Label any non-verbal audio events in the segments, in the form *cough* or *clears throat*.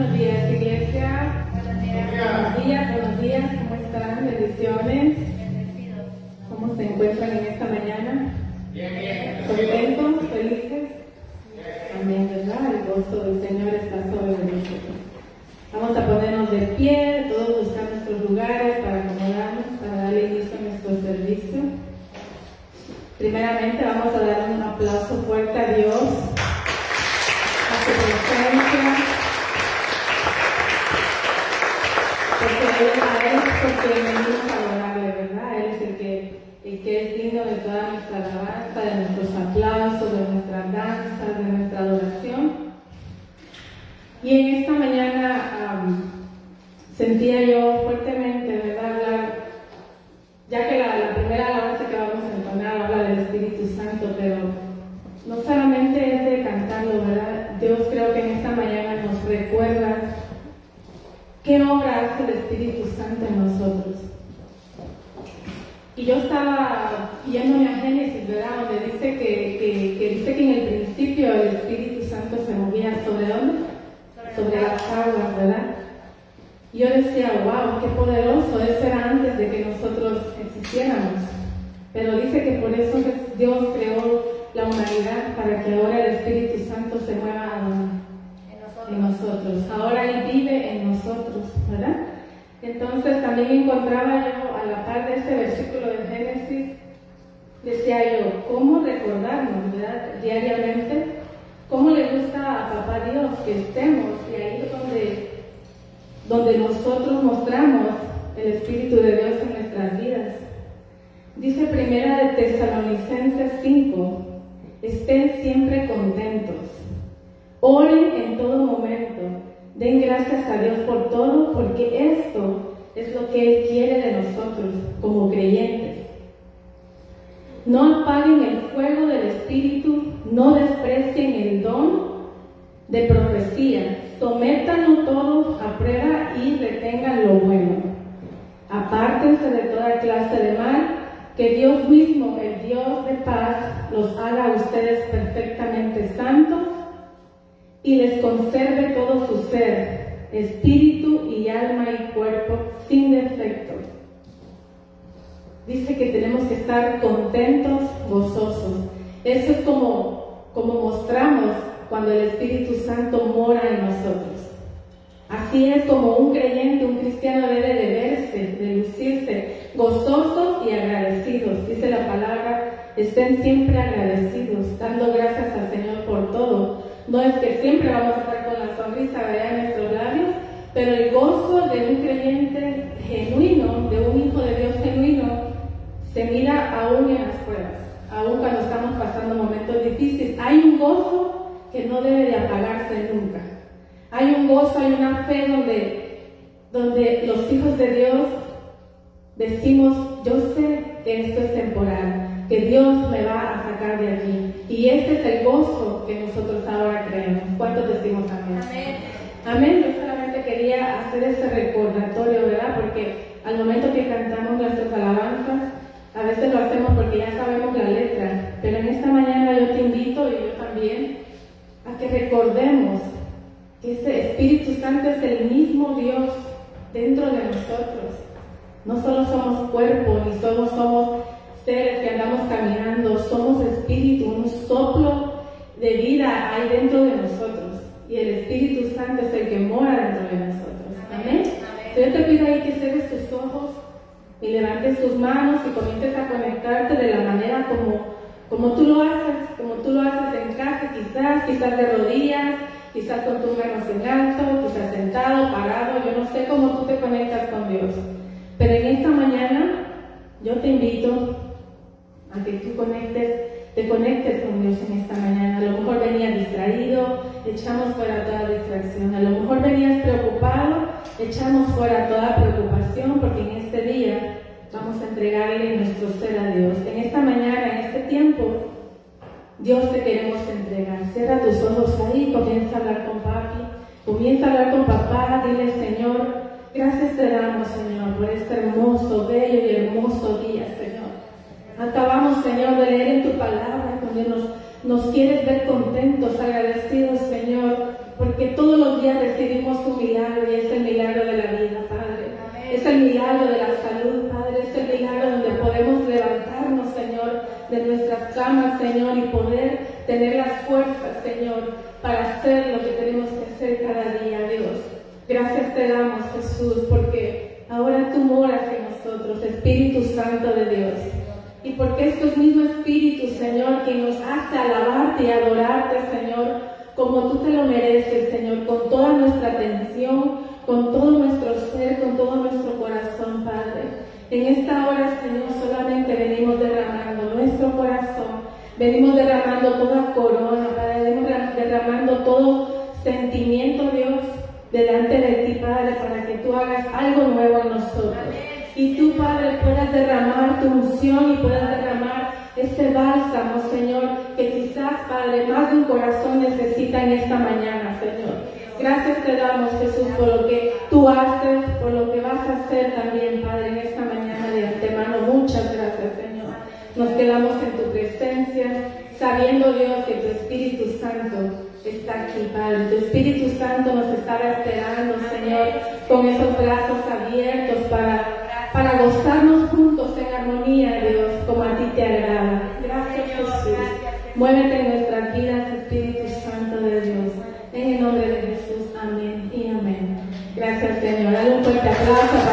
Buenos días, iglesia. Buenos días. Buenos días, ¿Cómo están? Bendiciones. ¿Cómo se encuentran en esta mañana? Bien, bien. ¿Contentos? ¿Felices? levantes tus manos y comiences a conectarte de la manera como, como tú lo haces, como tú lo haces en casa, quizás, quizás de rodillas, quizás con tus manos en alto, quizás sentado, parado, yo no sé cómo tú te conectas con Dios. Pero en esta mañana yo te invito a que tú conectes, te conectes con Dios en esta mañana. A lo mejor venías distraído, echamos fuera toda distracción. A lo mejor venías preocupado, echamos fuera toda preocupación, porque en este día entregarle nuestro ser a Dios. En esta mañana, en este tiempo, Dios te queremos entregar. Cierra tus ojos ahí, comienza a hablar con papi, comienza a hablar con papá, dile Señor, gracias te damos Señor por este hermoso, bello y hermoso día Señor. Acabamos Señor de leer en tu palabra donde nos, nos quieres ver contentos, agradecidos Señor, porque todos los días recibimos tu milagro y es el milagro de la vida Padre, es el milagro de la salud Padre podemos levantarnos, Señor, de nuestras camas, Señor, y poder tener las fuerzas, Señor, para hacer lo que tenemos que hacer cada día, Dios. Gracias te damos, Jesús, porque ahora tú moras en nosotros, Espíritu Santo de Dios. Y porque es tu mismo Señor, que nos hace alabarte y adorarte, Señor, como tú te lo mereces, Señor, con toda nuestra atención, con todo nuestro ser, con todo nuestro corazón, Padre. En esta hora, Señor, venimos derramando nuestro corazón, venimos derramando toda corona, Padre, venimos derramando todo sentimiento, Dios, delante de ti, Padre, para que tú hagas algo nuevo en nosotros. Y tú, Padre, puedas derramar tu unción y puedas derramar ese bálsamo, Señor, que quizás, Padre, más de un corazón necesita en esta mañana, Señor. Gracias te damos, Jesús, por lo que tú haces, por lo que vas a hacer también, Padre, en esta mañana de antemano. Muchas gracias. Nos quedamos en tu presencia, sabiendo, Dios, que tu Espíritu Santo está aquí, Padre. Tu Espíritu Santo nos estará esperando, Señor, con esos brazos abiertos para, para gozarnos juntos en armonía, Dios, como a ti te agrada. Gracias, Jesús. Muévete en nuestras vidas, Espíritu Santo de Dios. En el nombre de Jesús, amén y amén. Gracias, Señor. Dale un fuerte aplauso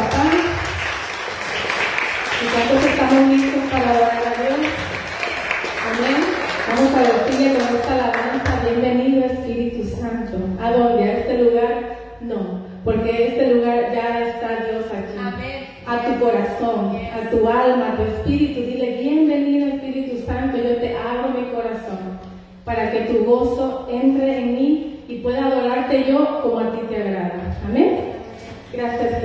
Santo. ¿A dónde? ¿A este lugar? No, porque este lugar ya está Dios aquí. Amén. A tu corazón, a tu alma, a tu espíritu. Dile, bienvenido Espíritu Santo, yo te abro mi corazón para que tu gozo entre en mí y pueda adorarte yo como a ti te agrada. Amén. Gracias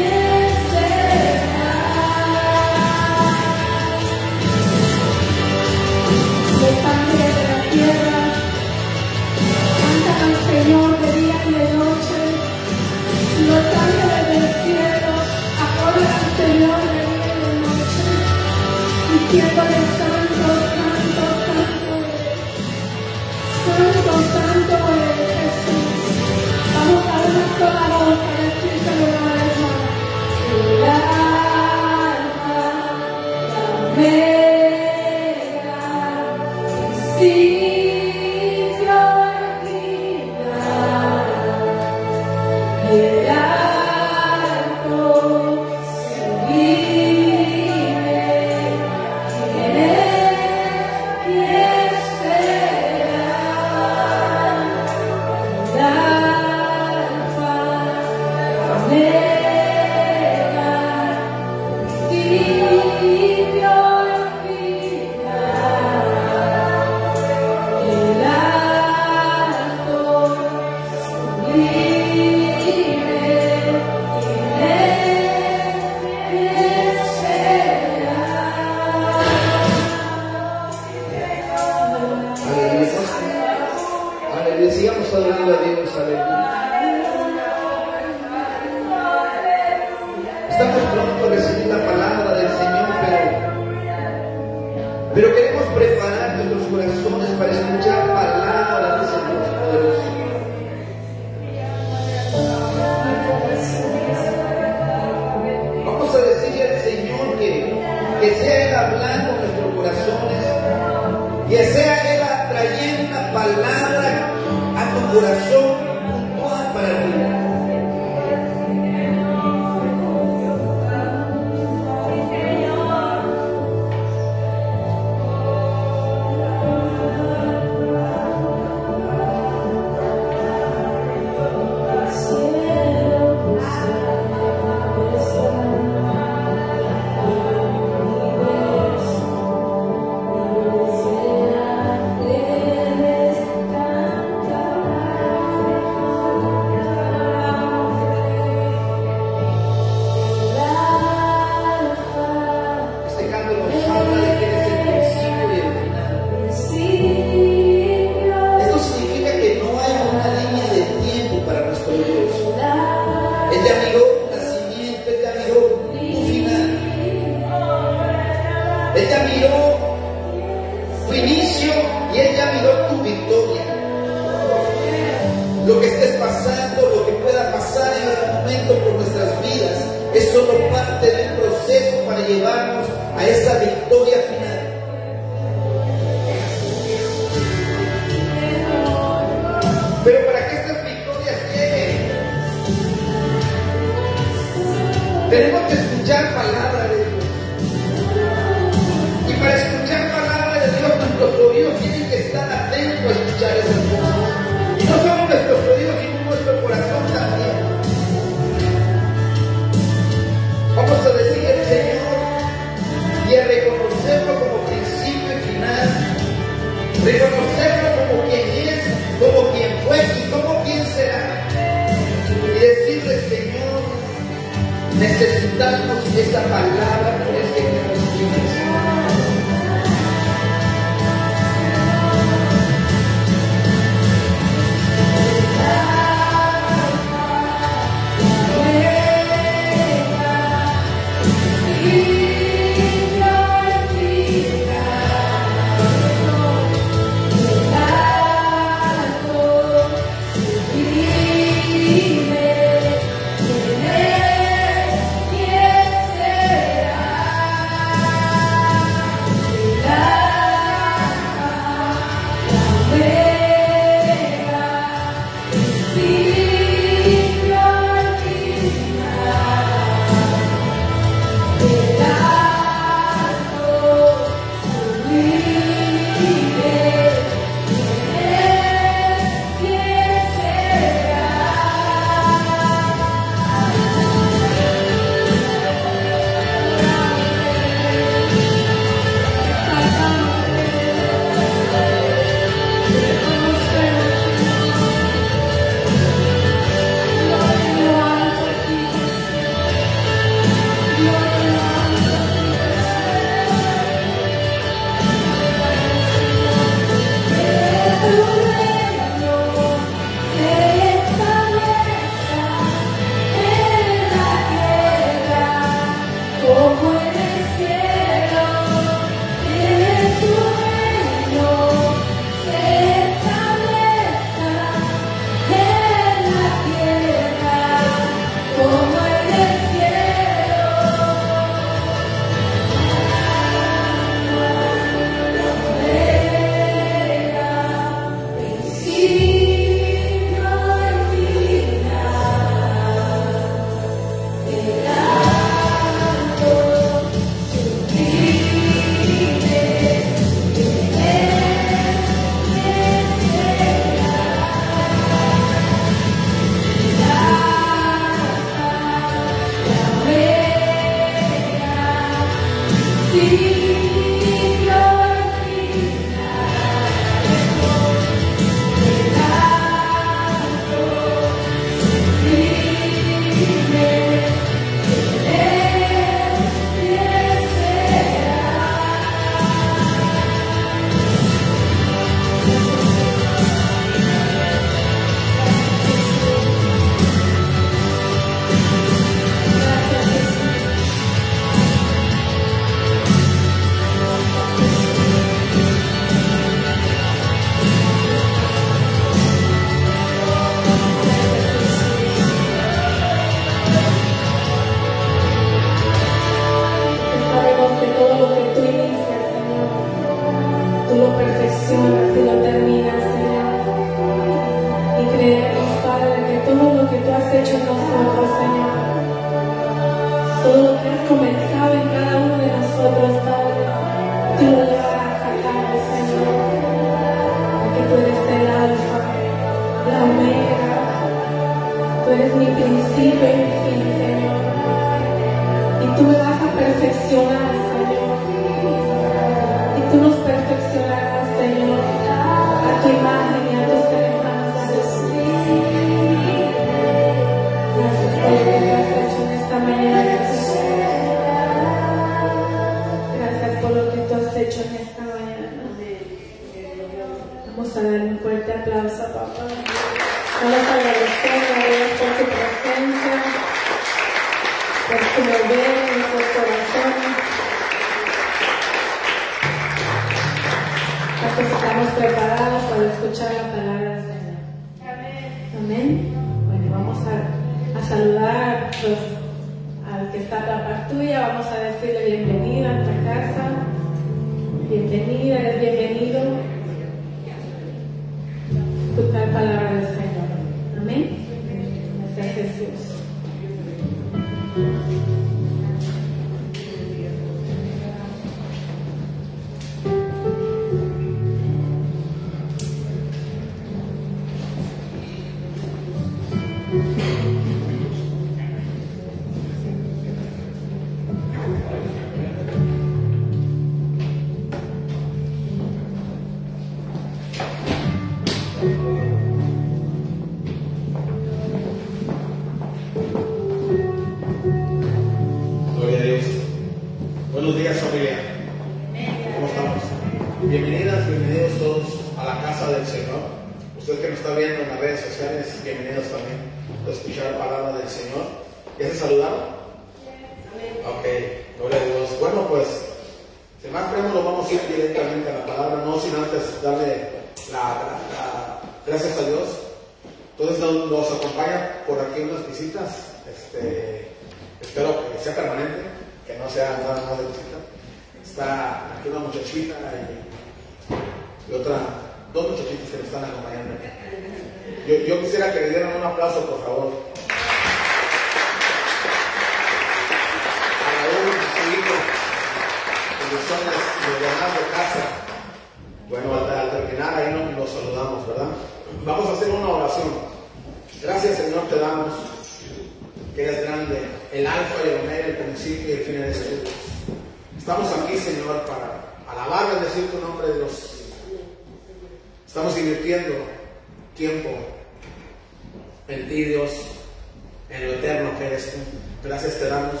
en el eterno que eres tú. Gracias te damos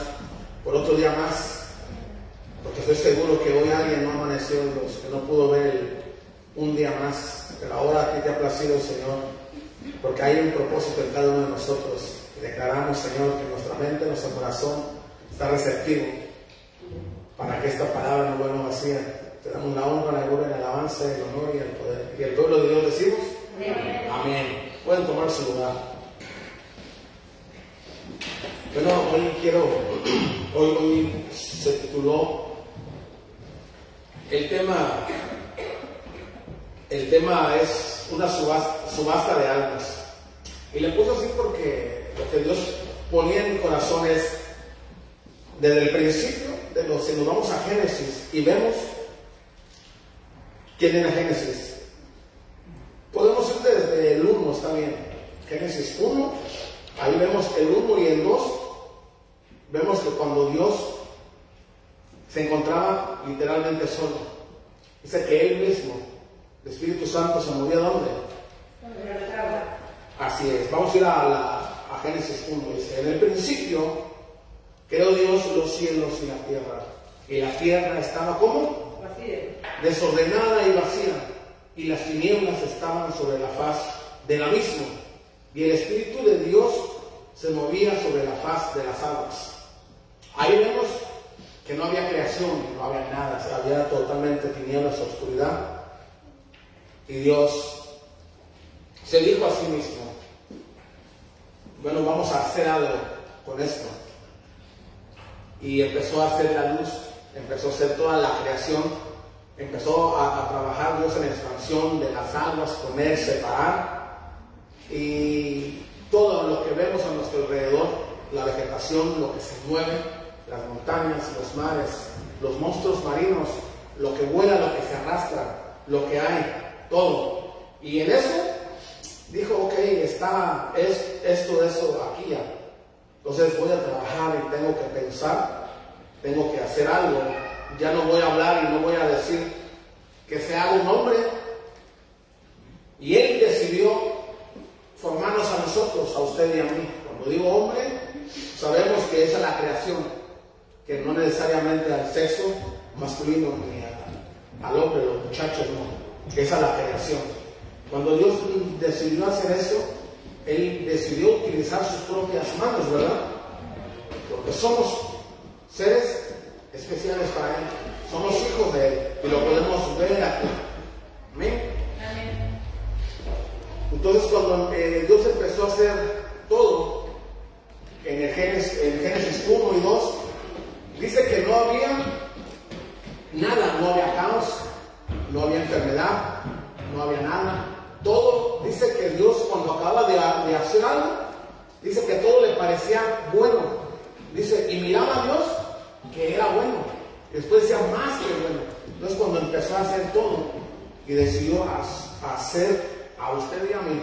por otro día más, porque estoy seguro que hoy alguien no amaneció, en Dios, que no pudo ver un día más, pero ahora que te ha placido, Señor, porque hay un propósito en cada uno de nosotros. Y declaramos, Señor, que nuestra mente, nuestro corazón está receptivo para que esta palabra no vuelva vacía. Te damos la honra, la gloria, la alabanza, el honor y el poder. Y el pueblo de Dios decimos, Amén. Pueden tomar su lugar. Bueno, hoy quiero, hoy, hoy se tituló el tema, el tema es una subasta, de almas. Y le puse así porque lo que Dios ponía en mi corazón es, desde el principio, de los, si nos vamos a Génesis y vemos quién era Génesis, podemos ir desde el 1, está bien, Génesis 1 Ahí vemos el uno y en dos, vemos que cuando Dios se encontraba literalmente solo, dice que Él mismo, el Espíritu Santo, se movía dónde? Así es, vamos a ir a, la, a Génesis 1, dice, en el principio creó Dios los cielos y la tierra, y la tierra estaba como? Vacía. Desordenada y vacía, y las tinieblas estaban sobre la faz del la misma y el Espíritu de Dios se movía sobre la faz de las aguas. Ahí vemos que no había creación, no había nada, había totalmente tinieblas, oscuridad. Y Dios se dijo a sí mismo, bueno, vamos a hacer algo con esto. Y empezó a hacer la luz, empezó a hacer toda la creación, empezó a, trabajar Dios en expansión de las aguas, poner, separar. Y todo lo que vemos a nuestro alrededor, la vegetación, lo que se mueve, las montañas, los mares, los monstruos marinos, lo que vuela, lo que se arrastra, lo que hay, todo. Y en eso dijo, ok, está es, esto, eso, aquí ya. Entonces voy a trabajar y tengo que pensar, tengo que hacer algo. Ya no voy a hablar y no voy a decir que sea un hombre. Y él decidió formarnos a nosotros, a usted y a mí. Cuando digo hombre, sabemos que esa es la creación, que no necesariamente al sexo masculino ni al hombre, los muchachos, no. Esa es la creación. Cuando Dios decidió hacer eso, Él decidió utilizar sus propias manos, ¿verdad? Porque somos seres especiales para Él. Somos hijos de Él y lo podemos ver aquí. Amén. Entonces cuando eh, Dios empezó a hacer todo, en, el Génesis, en Génesis 1 y 2, dice que no había nada, no había caos, no había enfermedad, no había nada, todo, dice que Dios cuando acaba de, hacer algo, dice que todo le parecía bueno. Dice, y miraba a Dios que era bueno. Después decía más que bueno. Entonces cuando empezó a hacer todo y decidió hacer a usted y a mí.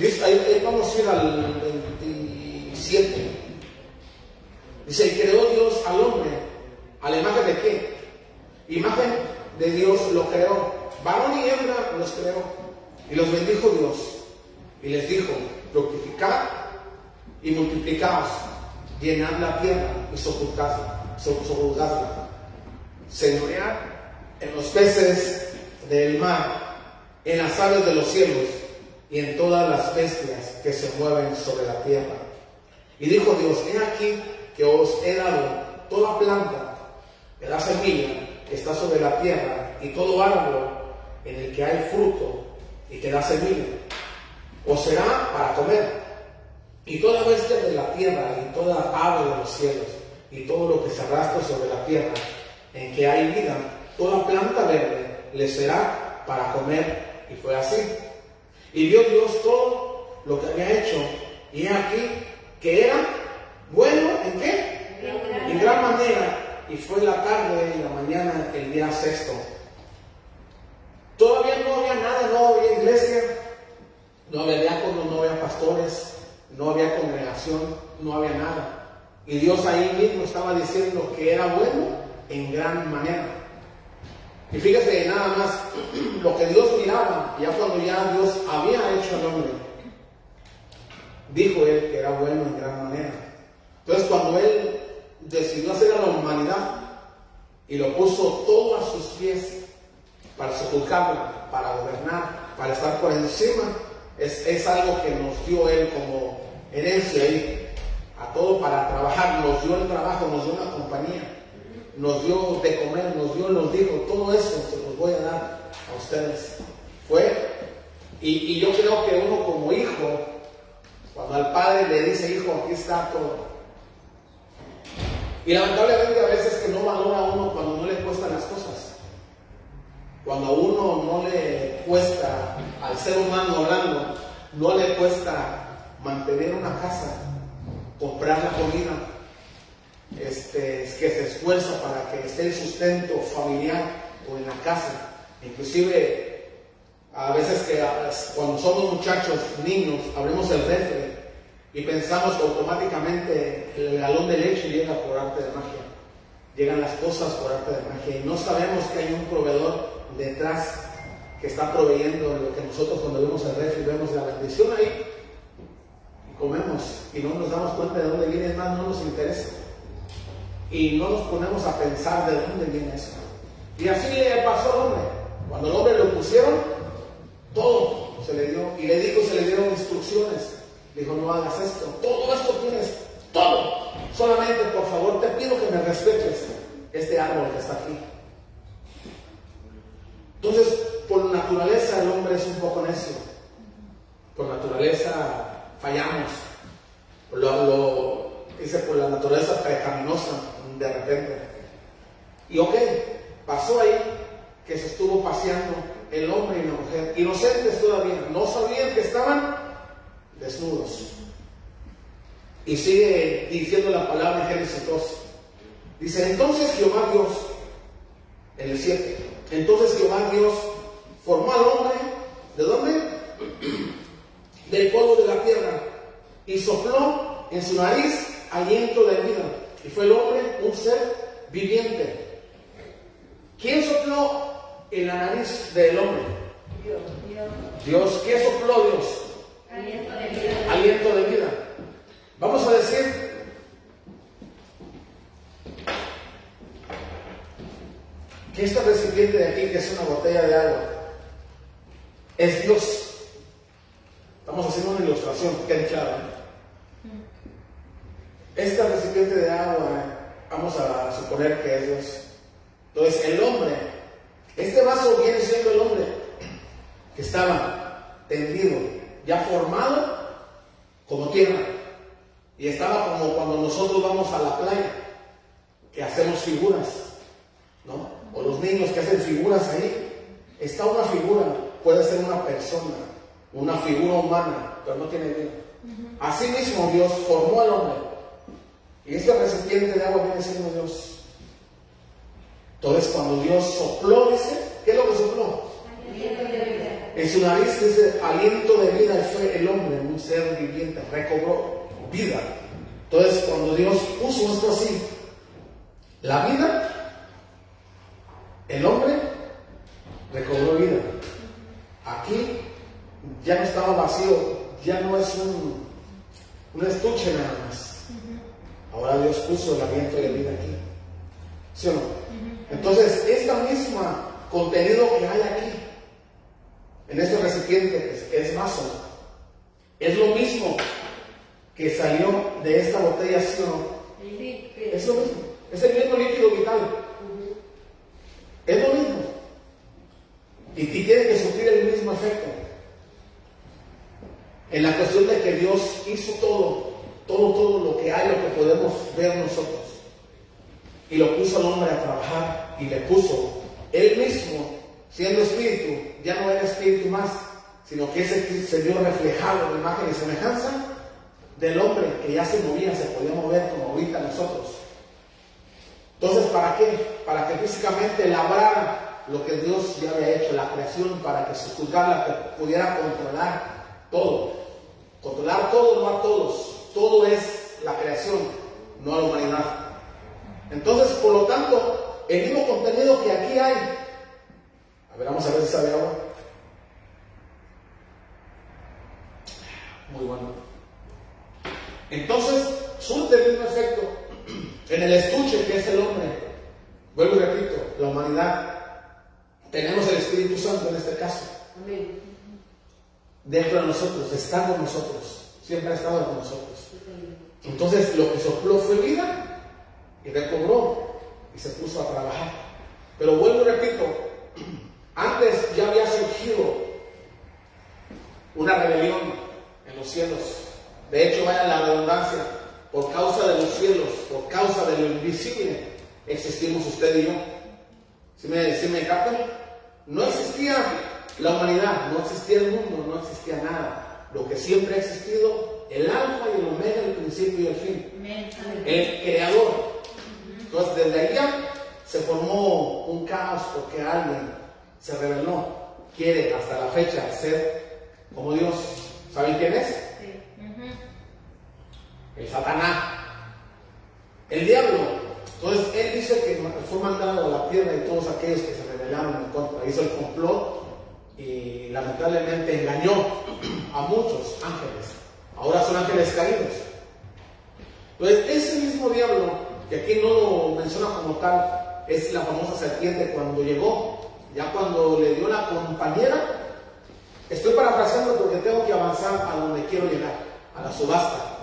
Dice, ahí, vamos a ir al 27. Dice, y creó Dios al hombre. ¿A la imagen de qué? Imagen de Dios lo creó varón y hembra los creó. Y los bendijo Dios. Y les dijo, fructificad y multiplicaos, llenad la tierra y sojuzgadla. Señoread en los peces del mar, en las aves de los cielos y en todas las bestias que se mueven sobre la tierra. Y dijo Dios, he aquí que os he dado toda planta que da semilla que está sobre la tierra y todo árbol en el que hay fruto y que da semilla, o será para comer. Y toda bestia de la tierra y toda ave de los cielos y todo lo que se arrastra sobre la tierra en que hay vida, toda planta verde le será para comer. Y fue así. Y vio Dios todo lo que había hecho. Y aquí que era bueno en qué? En gran manera. Y fue la tarde y la mañana el día sexto. Todavía no había nada, no había iglesia, no había diáconos, no había pastores, no había congregación, no había nada. Y Dios ahí mismo estaba diciendo que era bueno en gran manera. Y fíjese nada más lo que Dios miraba, ya cuando ya Dios había hecho el hombre, dijo él que era bueno en gran manera. Entonces cuando él decidió hacer a la humanidad y lo puso todo a sus pies, para sojuzgarla, para gobernar, para estar por encima. Es, algo que nos dio Él como herencia ahí, a todo para trabajar, nos dio el trabajo, nos dio una compañía, nos dio de comer, nos dio, nos dijo, todo eso se los voy a dar a ustedes. Fue, y, y yo creo que uno como hijo, cuando al padre le dice, hijo, aquí está todo. Y lamentablemente a veces que no valora uno cuando no le cuestan las cosas. Cuando a uno no le cuesta, al ser humano hablando, no le cuesta mantener una casa, comprar la comida, este, que se esfuerza para que esté el sustento familiar o en la casa. Inclusive, a veces que cuando somos muchachos, niños, abrimos el refri y pensamos que automáticamente el galón de leche llega por arte de magia. Llegan las cosas por arte de magia y no sabemos que hay un proveedor detrás que está proveyendo lo que nosotros cuando vemos el refri vemos la bendición ahí y comemos y no nos damos cuenta de dónde viene, más no nos interesa. Y no nos ponemos a pensar de dónde viene eso. Y así le pasó al hombre. Cuando el hombre lo pusieron, todo se le dio. Y le dijo, se le dieron instrucciones. Dijo, no hagas esto. Todo esto tienes. Todo. Solamente, por favor, te pido que me respetes este árbol que está aquí. Entonces, por naturaleza el hombre es un poco necio. Por naturaleza fallamos. Lo, lo dice por la naturaleza pecaminosa de repente. Y ok, pasó ahí que se estuvo paseando el hombre y la mujer, inocentes todavía, no sabían que estaban desnudos. Y sigue diciendo la palabra en Génesis 2. Dice, entonces Jehová Dios, en el 7, entonces Jehová Dios formó al hombre, ¿de dónde? Del polvo de la tierra, y sopló en su nariz aliento de vida. Y fue el hombre un ser viviente. ¿Quién sopló en la nariz del hombre? Dios. Dios. ¿Qué sopló Dios? Aliento de vida. Aliento de vida. Vamos a decir, que este recipiente de aquí, que es una botella de agua, es Dios. Estamos haciendo una ilustración, que. ¿eh? Este recipiente de agua, vamos a suponer que es Dios. Entonces, el hombre, este vaso viene siendo el hombre que estaba tendido, ya formado como tierra. Y estaba como cuando nosotros vamos a la playa, que hacemos figuras, ¿no? O los niños que hacen figuras ahí. Está una figura, puede ser una persona, una figura humana, pero no tiene vida. Así mismo Dios formó al hombre. Y este recipiente de agua viene siendo Dios. Entonces cuando Dios sopló, dice, ¿qué es lo que sopló? En su nariz dice aliento de vida fue el hombre, un ser viviente, recobró vida. Entonces, cuando Dios puso esto así, la vida, el hombre recobró vida. Aquí ya no estaba vacío, ya no es un, un estuche nada más. Ahora Dios puso el aliento de vida aquí. ¿Sí o no? Entonces, esta misma contenido que hay aquí, en este recipiente que es, vaso, es lo mismo que salió de esta botella, ¿sí o no? Sí. Es lo mismo, es el mismo líquido vital, es lo mismo. Y, y tiene que sufrir el mismo efecto. En la cuestión de que Dios hizo todo, todo, todo lo que hay, lo que podemos ver nosotros. Y lo puso al hombre a trabajar y le puso él mismo, siendo espíritu, ya no era espíritu más, sino que ese se vio reflejado en imagen y semejanza del hombre que ya se movía, se podía mover como ahorita nosotros. Entonces, ¿para qué? Para que físicamente labrara lo que Dios ya había hecho, la creación, para que se juzgara, pudiera controlar todo. Controlar todo, no a todos. Todo es la creación, no a la humanidad. Entonces, por lo tanto, el mismo contenido que aquí hay. A ver, vamos a ver si sabe agua. Muy bueno. Entonces, surte el mismo efecto en el estuche que es el hombre. Vuelvo y repito, la humanidad. Tenemos el Espíritu Santo en este caso. Amén. Dentro de nosotros, está con nosotros. Siempre ha estado con nosotros. Entonces, lo que sopló fue vida y recobró y se puso a trabajar. Pero vuelvo y repito, *clears throat* antes ya había surgido una rebelión en los cielos. De hecho, vaya la redundancia, por causa de los cielos, por causa de lo invisible, existimos usted y yo. ¿Sí me, sí me captan? No existía la humanidad, no existía el mundo, no existía nada. Lo que siempre ha existido, el alfa y el omega, el principio y el fin. El creador. Entonces, desde ahí ya se formó un caos porque alguien se rebeló. Quiere hasta la fecha ser como Dios. ¿Saben quién es? Sí. el Satanás, el diablo. Entonces él dice que fue mandado a la tierra y todos aquellos que se rebelaron en contra, hizo el complot y lamentablemente engañó a muchos ángeles. Ahora son ángeles caídos. Entonces ese mismo diablo, que aquí no lo menciona como tal, es la famosa serpiente cuando llegó, ya cuando le dio la compañera, estoy parafraseando porque tengo que avanzar a donde quiero llegar, a la subasta.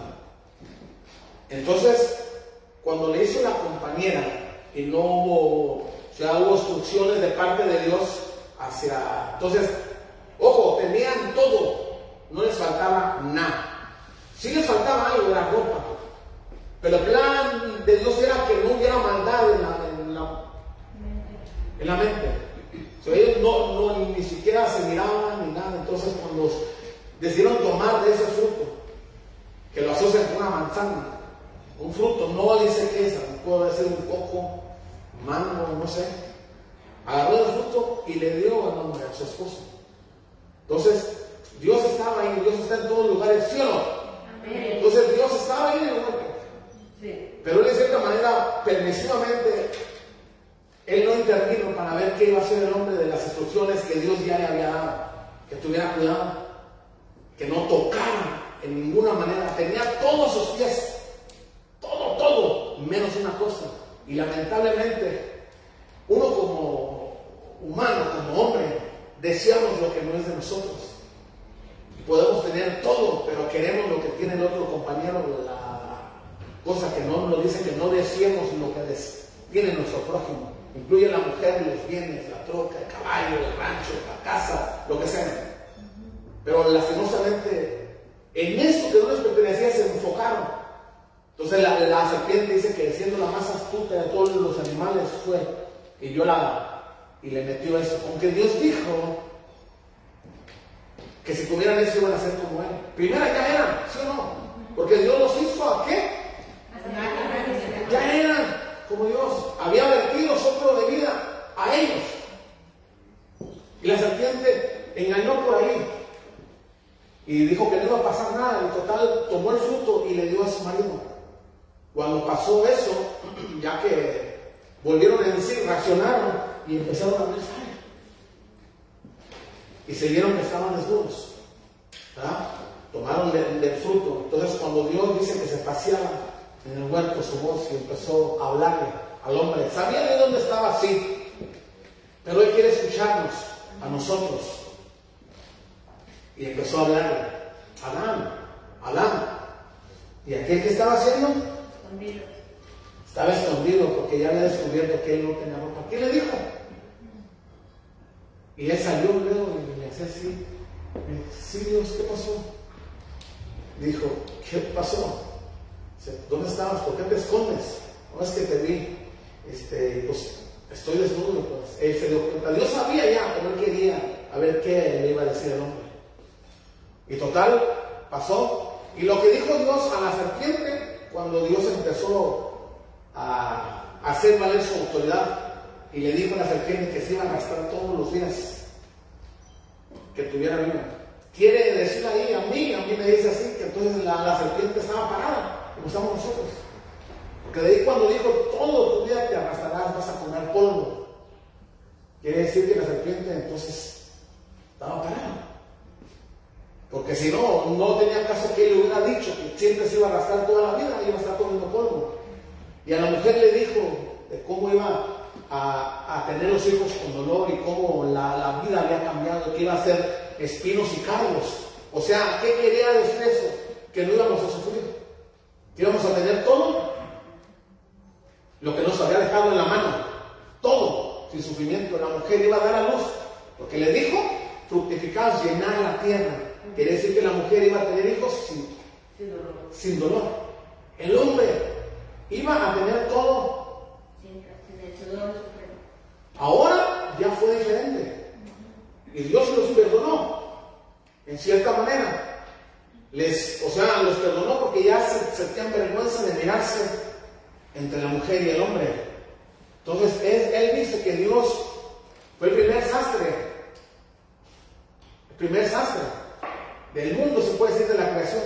Entonces, cuando le hizo la compañera y no hubo, o sea, hubo instrucciones de parte de Dios hacia... Entonces, ojo, tenían todo, no les faltaba nada. Sí les faltaba algo de la ropa, pero el plan de Dios era que no hubiera maldad en la, en la, mente. ellos no, ni siquiera se miraban ni nada. Entonces, cuando decidieron tomar de ese fruto, que lo asocian con una manzana, un fruto, no dice que es, puede ser un coco, mango, no sé. Agarró el fruto y le dio el nombre a su esposo. Entonces, Dios estaba ahí, Dios está en todos los lugares, ¿sí o no? Entonces, Dios estaba ahí en el cuerpo. Pero él, de cierta manera, permisivamente, él no intervino para ver qué iba a hacer el hombre de las instrucciones que Dios ya le había dado. Que tuviera cuidado, que no tocara en ninguna manera. Tenía todos sus pies todo, todo, menos una cosa. Y lamentablemente, uno como humano, como hombre, deseamos lo que no es de nosotros. Podemos tener todo, pero queremos lo que tiene el otro compañero, la cosa que no nos dice que no deseemos lo que tiene nuestro prójimo. Incluye la mujer, los bienes, la troca, el caballo, el rancho, la casa, lo que sea. Pero lastimosamente, en eso que no les pertenecía se enfocaron entonces la, serpiente dice que siendo la más astuta de todos los animales fue y yo la y le metió eso. Aunque Dios dijo que si comieran eso iban a ser como él. Primera ya eran, ¿sí o no? Porque Dios los hizo a qué? Ya eran como Dios. Había vertido soplo de vida a ellos. Y la serpiente engañó por ahí. Y dijo que no iba a pasar nada. En total tomó el fruto y le dio a su marido. Cuando pasó eso, *clears throat* ya que volvieron en sí, reaccionaron y empezaron a ver Y se vieron que estaban desnudos. Tomaron del, fruto. Entonces cuando Dios dice que se paseaba en el huerto su voz y empezó a hablarle al hombre, sabía de dónde estaba, sí. Pero Él quiere escucharnos, a nosotros. Y empezó a hablarle. Adán, Adán. ¿Y aquel que estaba haciendo? Estaba escondido porque ya había descubierto que él no tenía ropa. ¿Qué le dijo? Y él salió luego y le hacía así. Sí, Dios, ¿qué pasó? Dijo, ¿qué pasó? ¿Dónde estabas? ¿Por qué te escondes? No es que te vi. Este, pues estoy desnudo. Pues. Él se dio cuenta. Dios sabía ya, pero él quería a ver qué le iba a decir el hombre. Y total, pasó. Y lo que dijo Dios a la serpiente cuando Dios empezó a hacer valer su autoridad y le dijo a la serpiente que se iba a gastar todos los días que tuviera vida. Quiere decir ahí a mí, a mí me dice así, que entonces la, serpiente estaba parada, como estamos nosotros. Porque de ahí cuando dijo, todo tu día te arrastrarás, vas a comer polvo. Quiere decir que la serpiente entonces estaba parada. Porque si no, no tenía caso que él le hubiera dicho que siempre se iba a arrastrar toda la vida, iba a estar comiendo polvo. Y a la mujer le dijo de cómo iba a, tener los hijos con dolor y cómo la, vida había cambiado, que iba a ser espinos y cargos. O sea, ¿qué quería decir eso? Que no íbamos a sufrir, que íbamos a tener todo lo que nos había dejado en la mano, todo sin sufrimiento. La mujer iba a dar a luz, porque le dijo, fructificar, llenar la tierra. Quiere decir que la mujer iba a tener hijos sin, dolor. El hombre iba a tener todo. Ahora ya fue diferente. Y Dios los perdonó. En cierta manera. Les, o sea, los perdonó porque ya se sentían vergüenza de mirarse entre la mujer y el hombre. Entonces, él dice que Dios fue el primer sastre. El primer sastre del mundo, se puede decir, de la creación.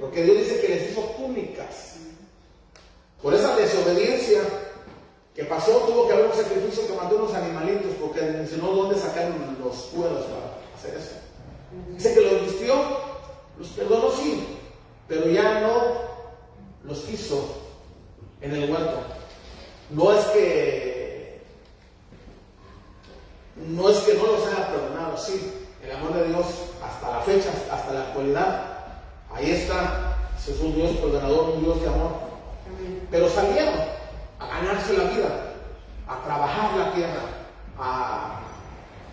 Porque Dios dice que les hizo túnicas. Por esa desobediencia que pasó, tuvo que haber un sacrificio que mató unos animalitos, porque mencionó dónde sacaron los cueros para hacer eso. Dice que los vistió, los perdonó sí, pero ya no los quiso en el huerto. No es que no es que no los haya perdonado, sí, el amor de Dios hasta la fecha, hasta la actualidad, ahí está, es un Dios perdonador, un Dios de amor. Pero salieron a ganarse la vida, a trabajar la tierra, a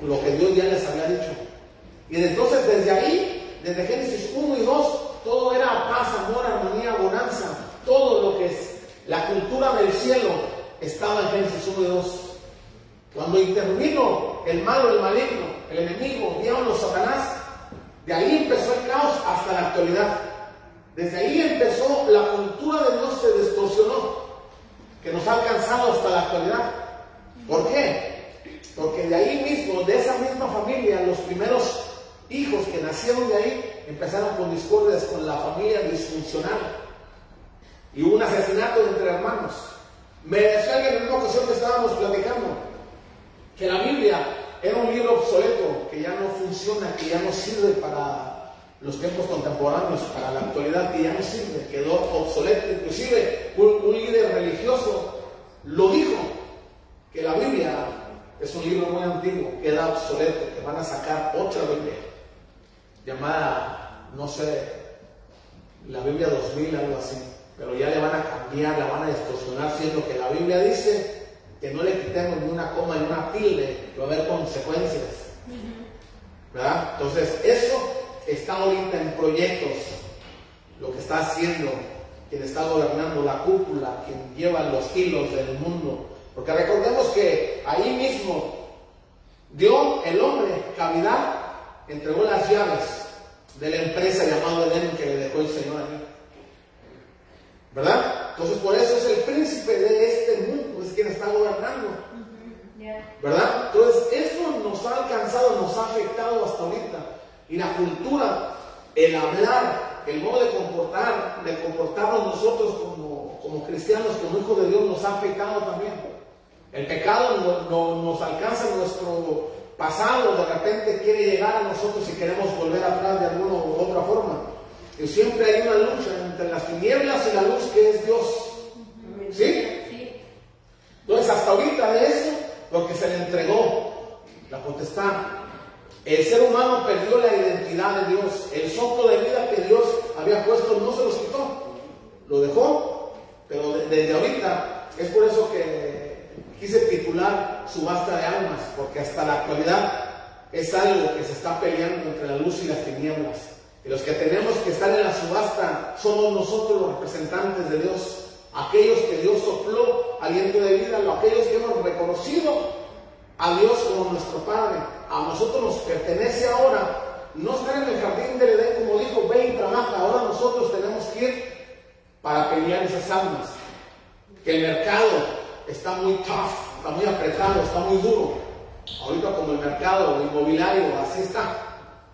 lo que Dios ya les había dicho. Y entonces desde ahí, desde Génesis 1 y 2, todo era paz, amor, armonía, bonanza, todo lo que es la cultura del cielo estaba en Génesis 1 y 2. Cuando intervino el malo, el maligno, el enemigo, diablo, Satanás, de ahí empezó el caos hasta la actualidad. Desde ahí empezó la cultura de Dios se distorsionó, que nos ha alcanzado hasta la actualidad. ¿Por qué? Porque de ahí mismo, de esa misma familia, los primeros hijos que nacieron de ahí empezaron con discordias con la familia disfuncional y un asesinato entre hermanos. Me decía alguien en una ocasión que estábamos platicando que la Biblia era un libro obsoleto, que ya no funciona, que ya no sirve para los tiempos contemporáneos, para la actualidad, que ya no sirve, quedó obsoleto. Inclusive un, líder religioso lo dijo, que la Biblia es un libro muy antiguo, queda obsoleto, que van a sacar otra Biblia, llamada, no sé, la Biblia 2000, algo así pero ya le van a cambiar, la van a distorsionar, siendo que la Biblia dice que no le quitemos ni una coma ni una tilde, que va a haber consecuencias. ¿Verdad? Entonces, eso está ahorita en proyectos, lo que está haciendo quien está gobernando la cúpula, quien lleva los hilos del mundo. Porque recordemos que ahí mismo dio el hombre cavidad, entregó las llaves de la empresa llamada Edén que le dejó el Señor ahí. ¿Verdad? Entonces por eso es el príncipe de este mundo, es quien está gobernando. ¿Verdad? Entonces eso nos ha alcanzado, nos ha afectado hasta ahorita. Y la cultura, el hablar, el modo de comportar, de comportarnos nosotros como, como cristianos, como hijos de Dios, nos ha afectado también. El pecado no, nos alcanza nuestro pasado, de repente quiere llegar a nosotros y queremos volver atrás de alguna u otra forma. Y siempre hay una lucha entre las tinieblas y la luz que es Dios. ¿Sí? Entonces, hasta ahorita de eso, lo que se le entregó, la potestad, el ser humano perdió la identidad de Dios. El soplo de vida que Dios había puesto no se los quitó. Lo dejó, pero desde ahorita es por eso que quise titular subasta de almas, porque hasta la actualidad es algo que se está peleando entre la luz y las tinieblas. Y los que tenemos que estar en la subasta somos nosotros los representantes de Dios, aquellos que Dios sopló aliento de vida, aquellos que hemos reconocido a Dios como nuestro Padre. A nosotros nos pertenece ahora no estar en el jardín del Edén como dijo, ve y trabaja. Ahora nosotros tenemos que ir para pelear esas almas. Que el mercado está muy tough, está muy apretado, está muy duro. Ahorita como el mercado inmobiliario, así está,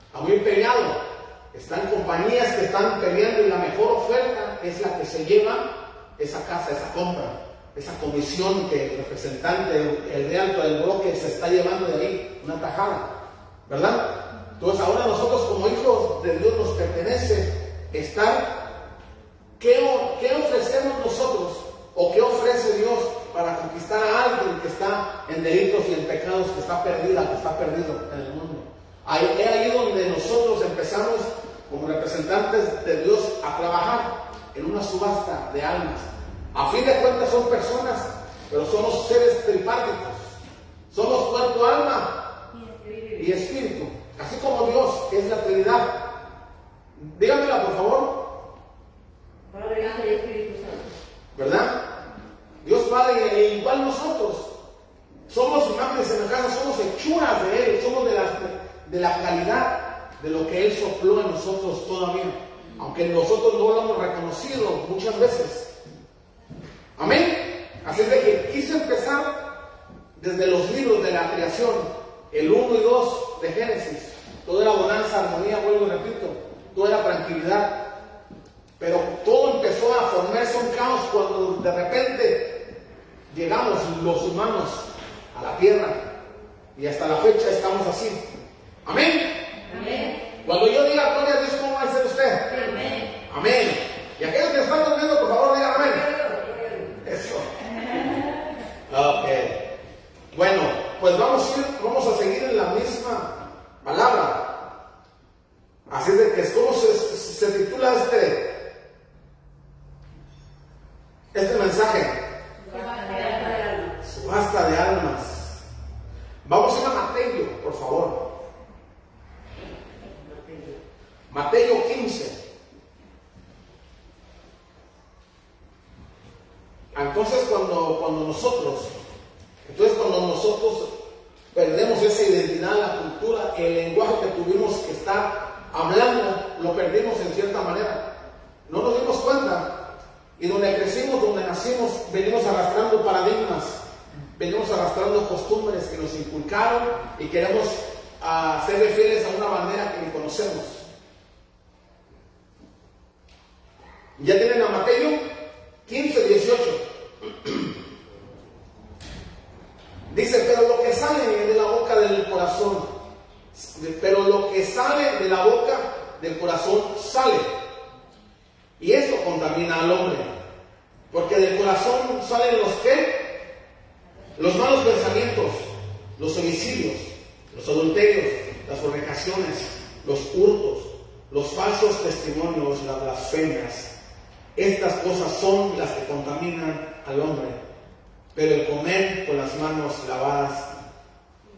está muy peleado. Están compañías que están peleando y la mejor oferta es la que se lleva esa casa, esa compra, esa comisión que el representante, el de alto del bloque se está llevando de ahí, una tajada, ¿verdad? Entonces ahora nosotros como hijos de Dios nos pertenece estar, ¿qué, qué ofrecemos nosotros o qué ofrece Dios para conquistar a alguien que está en delitos y en pecados, que está perdida, que está perdido en el mundo? Ahí, es ahí donde nosotros empezamos como representantes de Dios a trabajar en una subasta de almas. A fin de cuentas son personas, pero somos seres tripárticos. Somos cuerpo, alma y espíritu. Así como Dios es la Trinidad. Díganmela, por favor. Padre, Hijo y Espíritu Santo. ¿Verdad? Dios Padre, e igual nosotros. Somos imagen y semejanza, somos hechuras de Él, somos de la, de la calidad de lo que Él sopló en nosotros todavía, aunque nosotros no lo hemos reconocido muchas veces. Amén. Así de que quise empezar desde los libros de la creación, el 1 y 2 de Génesis. Todo era bonanza, armonía, vuelvo y repito. Todo era tranquilidad. Pero todo empezó a formarse un caos cuando de repente llegamos los humanos a la tierra y hasta la fecha estamos así. Amén. Amén. Cuando yo diga gloria a Dios, ¿cómo va a ser usted? Amén. Amén. Y aquellos que están durmiendo, por favor, digan amén. Eso. Ok. Bueno, pues vamos a, ir- vamos a seguir en la misma palabra. Así de que es como se, se titula este, este mensaje. Subasta de almas. Vamos a ir a Mateo, por favor. Mateo 15. Entonces cuando, cuando nosotros, entonces cuando nosotros perdemos esa identidad, la cultura, el lenguaje que tuvimos que estar hablando, lo perdimos en cierta manera. No nos dimos cuenta. Y donde crecimos, donde nacimos, venimos arrastrando paradigmas, venimos arrastrando costumbres que nos inculcaron y queremos ah, ser fieles a una bandera que ni conocemos. ¿Ya tienen a Mateo 15, 18? Dice, pero lo que sale de la boca del corazón, pero lo que sale de la boca del corazón sale. Y esto contamina al hombre. Porque del corazón salen los que? Los malos pensamientos, los homicidios, los adulterios, las fornicaciones, los hurtos, los falsos testimonios, las blasfemias. Estas cosas son las que contaminan al hombre. Pero el comer con las manos lavadas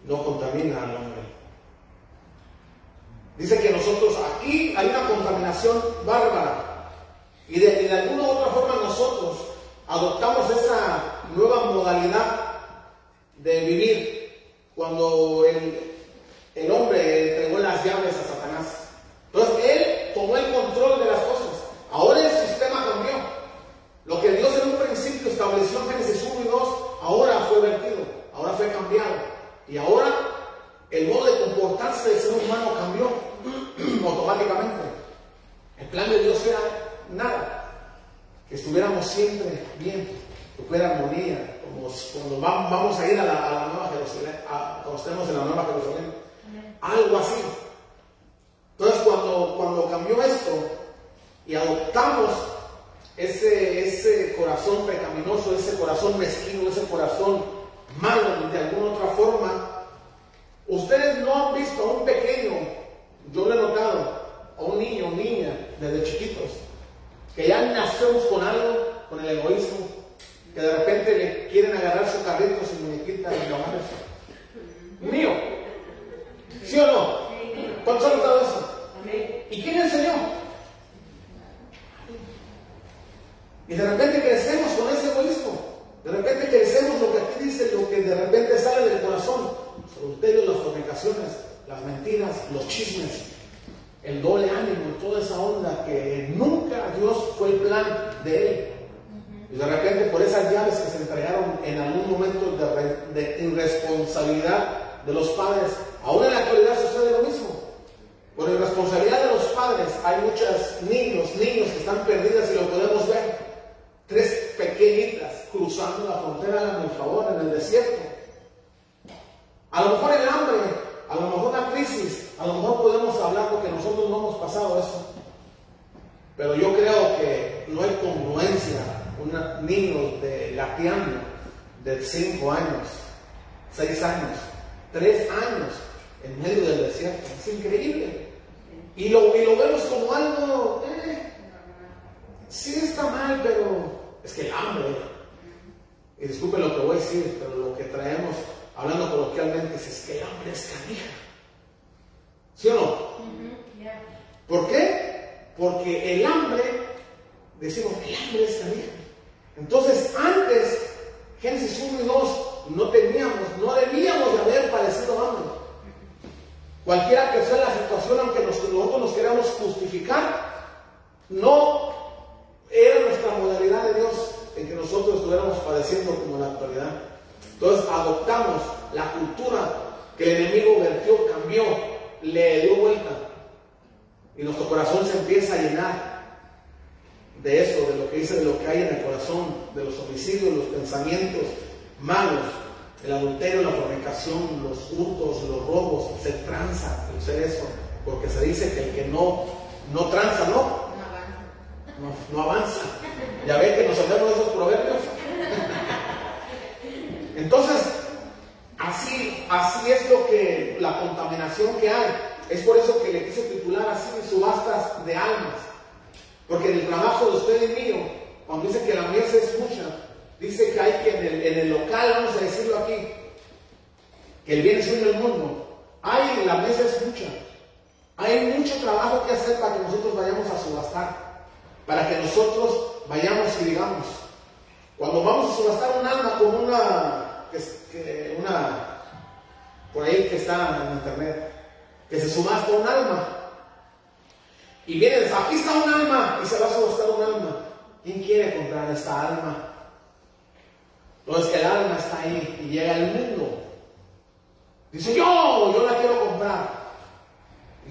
no contamina al hombre. Dice que nosotros aquí hay una contaminación bárbara. Y de, de alguna u otra forma nosotros adoptamos esa nueva modalidad de vivir cuando el, el hombre entregó las llaves a Satanás. Entonces él tomó el control de las cosas. Ahora cambió. Lo que Dios en un principio estableció en Génesis 1 y 2, ahora fue vertido, ahora fue cambiado. Y ahora el modo de comportarse del ser humano cambió *clears throat* automáticamente. El plan de Dios era nada, que estuviéramos siempre bien, que fuera armonía, como cuando va- vamos a ir a la, a la Nueva Jerusalén, a- cuando estemos en la Nueva Jerusalén, algo así. Entonces cuando, cuando cambió esto y adoptamos ese, ese corazón pecaminoso, ese corazón mezquino, ese corazón malo de alguna otra forma, ustedes no han visto a un pequeño, yo lo he notado, a un niño niña desde chiquitos, que ya nacemos con algo, con el egoísmo, que de repente le quieren agarrar su carrito, su muñequita y lo. Mío. ¿Sí o no? ¿Cuántos han notado eso? ¿Y quién enseñó? Y de repente crecemos con ese egoísmo. De repente crecemos lo que aquí dice, lo que de repente sale del corazón. Los adulterios, las fornicaciones, las mentiras, los chismes, el doble ánimo, toda esa onda que nunca Dios fue el plan de él. Y de repente por esas llaves que se entregaron en algún momento de, re- de irresponsabilidad de los padres, ahora en la actualidad sucede lo mismo. Por irresponsabilidad de los padres hay muchos niños, niños que están perdidas y lo podemos ver. Tres pequeñitas cruzando la frontera, háganme el favor, en el desierto. A lo mejor el hambre, a lo mejor una crisis, a lo mejor podemos hablar porque nosotros no hemos pasado eso. Pero yo creo que no hay congruencia un niño de gateando de 5 años, 6 años, 3 años en medio del desierto. Es increíble. Y lo, y lo vemos como algo, eh, sí está mal, pero es que el hambre, y disculpen lo que voy a decir, pero lo que traemos, hablando coloquialmente, es, es que el hambre es canija. ¿Sí o no? ¿Por qué? Porque el hambre, decimos, el hambre es canija. Entonces, antes, Génesis 1 y 2, no teníamos, no debíamos de haber padecido hambre. Cualquiera que sea la situación, aunque nos- nosotros nos queramos justificar, no era nuestra modalidad de Dios en que nosotros estuviéramos padeciendo como en la actualidad. Entonces adoptamos la cultura que el enemigo vertió, cambió, le dio vuelta. Y nuestro corazón se empieza a llenar. de eso, de lo que dice, de lo que hay en el corazón, de los homicidios, los pensamientos malos, el adulterio, la fornicación, los hurtos, los robos, se tranza el ser eso, porque se dice que el que no, no tranza, ¿no? No, avanza. Ya ve que nos sabemos de esos proverbios. Entonces, así, así es lo que la contaminación que hay. Es por eso que le quise titular así subastas de almas. Porque en el trabajo de usted y mío, cuando dice que la mesa es mucha, dice que hay que en el, en el local, vamos a decirlo aquí, que el bien suyo del mundo, hay, la mesa es mucha. Hay mucho trabajo que hacer para que nosotros vayamos a subastar. Para que nosotros vayamos y digamos, cuando vamos a subastar un alma con una, que, una, por ahí que está en internet, que se subasta un alma, y viene, aquí está un alma, y se va a subastar un alma. ¿Quién quiere comprar esta alma? No es que el alma está ahí y llega el mundo. Dice, yo, yo la quiero comprar.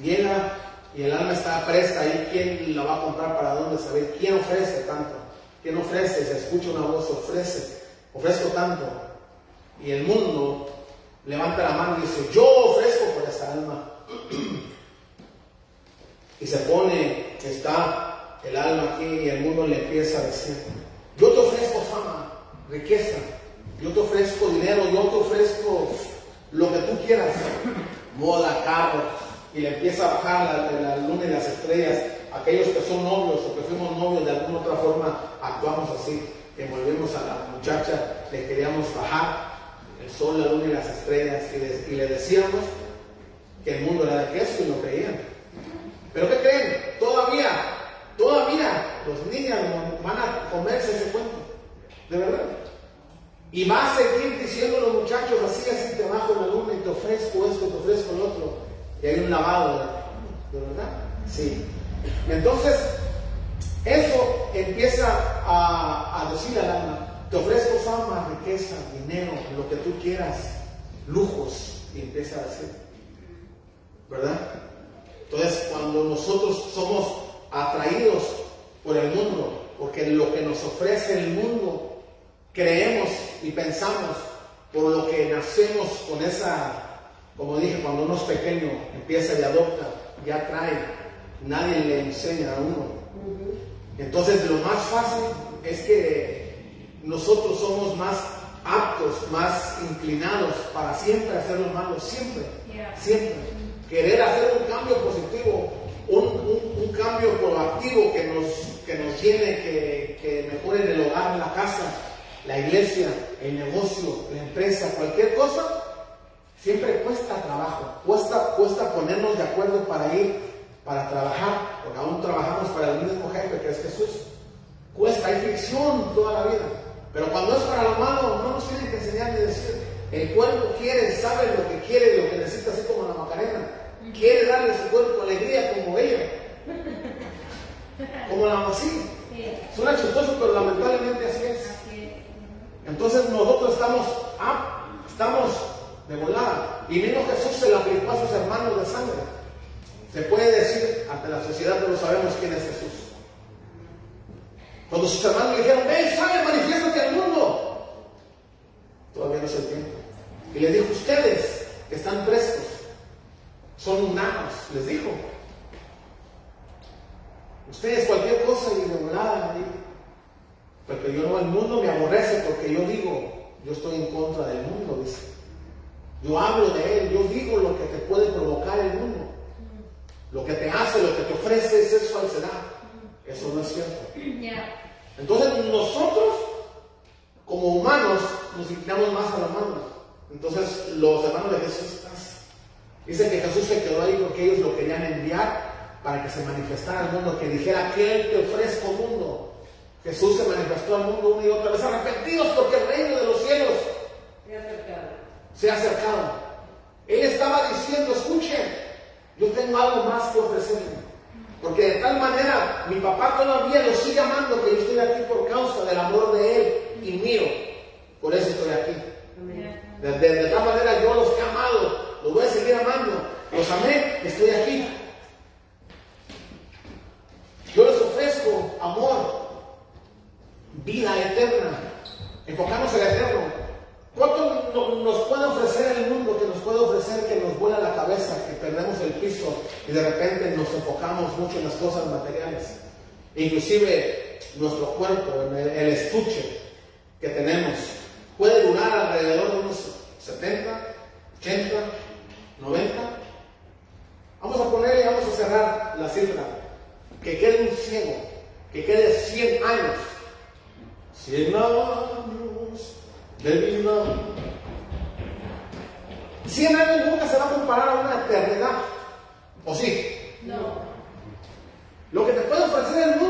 Llega y el alma está presta ahí. ¿Quién la va a comprar? ¿Para dónde saber? ¿Quién ofrece tanto? ¿Quién ofrece? Se escucha una voz, ofrece. Ofrezco tanto. Y el mundo levanta la mano y dice, yo ofrezco por esta alma. *clears throat* y se pone, está el alma aquí y el mundo le empieza a decir, yo te ofrezco fama, riqueza, yo te ofrezco dinero, yo te ofrezco lo que tú quieras, *clears throat* moda, carro, y le empieza a bajar la, la luna y las estrellas, aquellos que son novios o que fuimos novios de alguna otra forma actuamos así, que volvemos a la muchacha, le queríamos bajar el sol, la luna y las estrellas y le, decíamos que el mundo era de queso y lo creían. Pero ¿qué creen? Todavía, todavía los niños van a comerse ese cuento, de verdad. Y va a seguir diciendo los muchachos así, así te bajo la luna y te ofrezco esto, te ofrezco. Y hay un lavado, ¿de verdad? Sí. Entonces, eso empieza a, decir al alma, te ofrezco fama, riqueza, dinero, lo que tú quieras, lujos, y empieza a decir, ¿verdad? Entonces, cuando nosotros somos atraídos por el mundo, porque lo que nos ofrece el mundo, creemos y pensamos por lo que nacemos con esa, como dije, cuando uno es pequeño, empieza y adopta, ya trae, nadie le enseña a uno. Entonces lo más fácil es que nosotros somos más aptos, más inclinados para siempre hacer lo malo, siempre, siempre. Querer hacer un cambio positivo, un, cambio proactivo que nos, que nos llene, que, que mejore el hogar, la casa, la iglesia, el negocio, la empresa, cualquier cosa, siempre cuesta trabajo, cuesta, cuesta ponernos de acuerdo para ir, para trabajar, porque aún trabajamos para el mismo jefe que es Jesús. Cuesta, hay fricción toda la vida. Pero cuando es para lo malo, no nos tienen que enseñar ni decir. El cuerpo quiere, sabe lo que quiere, lo que necesita, así como la Macarena. Quiere darle a su cuerpo alegría como ella. Como la así. Suena chistoso, pero lamentablemente así es. Entonces nosotros estamos, ah, estamos de. Y mismo Jesús se la aplicó a sus hermanos de sangre. Se puede decir ante la sociedad, pero sabemos quién es Jesús. Cuando sus hermanos le dijeron, ven, sale, manifiéstate al mundo. Todavía no es el tiempo. Y le dijo, ustedes están prestos, son humanos, les dijo. Ustedes cualquier cosa y de volada, porque yo no, el mundo me aborrece porque yo digo, yo estoy en contra del mundo, dice. Yo hablo de él, yo digo lo que te puede provocar el mundo. Lo que te hace, lo que te ofrece, es falsedad. Eso no es cierto. Entonces nosotros, como humanos, nos inclinamos más a la mano. Entonces los hermanos de Jesús dicen que Jesús se quedó ahí porque ellos lo querían enviar para que se manifestara al mundo, que dijera, ¿qué te ofrezco mundo? Jesús se manifestó al mundo una y otra vez, arrepentidos porque el reino de los cielos se ha acercado. Él estaba diciendo, escuchen, yo tengo algo más que ofrecerle. Porque de tal manera mi papá todavía lo sigue amando que yo estoy aquí por causa del amor de él y mío. Por eso estoy aquí. De, de, tal manera yo los he amado, los voy a seguir amando. Los amé, estoy aquí. Yo les ofrezco amor, vida eterna. Enfocamos en el eterno. ¿Cuánto nos puede ofrecer el mundo que nos puede ofrecer que nos vuela la cabeza, que perdemos el piso y de repente nos enfocamos mucho en las cosas materiales? Inclusive nuestro cuerpo, el estuche que tenemos, puede durar alrededor de unos 70, 80, 90. Vamos a poner y vamos a cerrar la cifra. Que quede un ciego, que quede 100 años. 100 años debido. Cien años nunca se va a comparar a una eternidad. ¿O sí? No. Lo que te puede ofrecer el mundo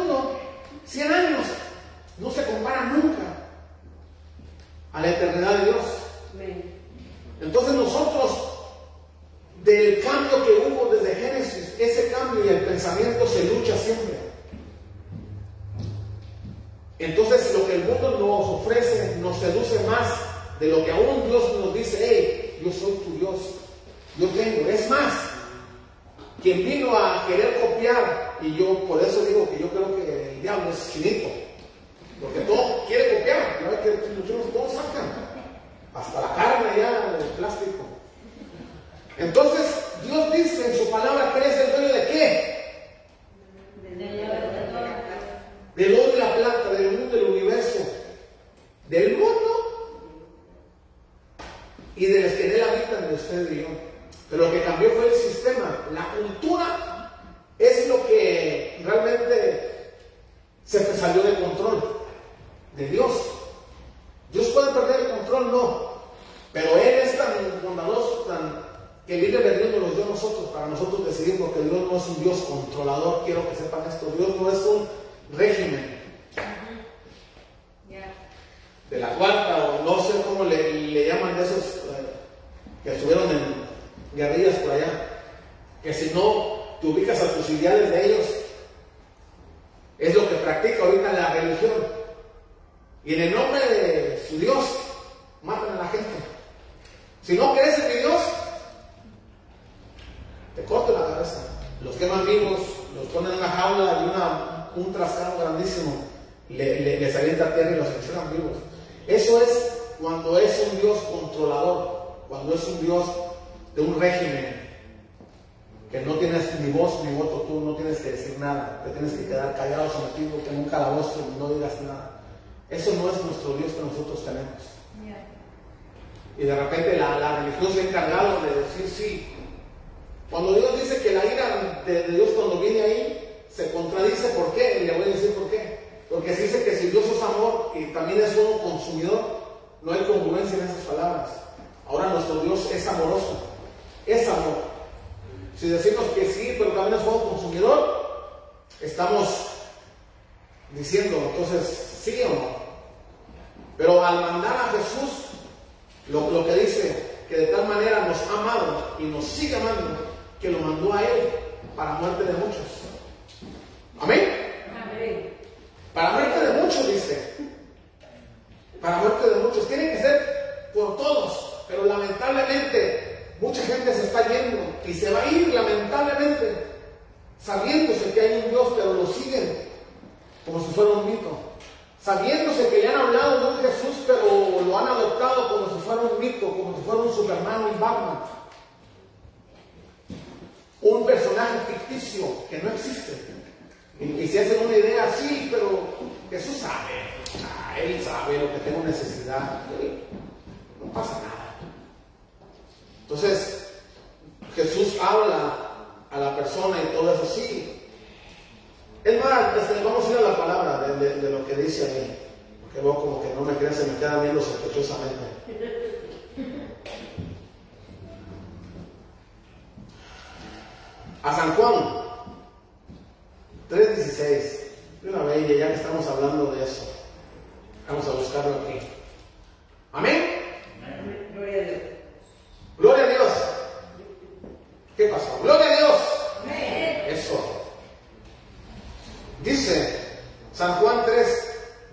Dice San Juan 3,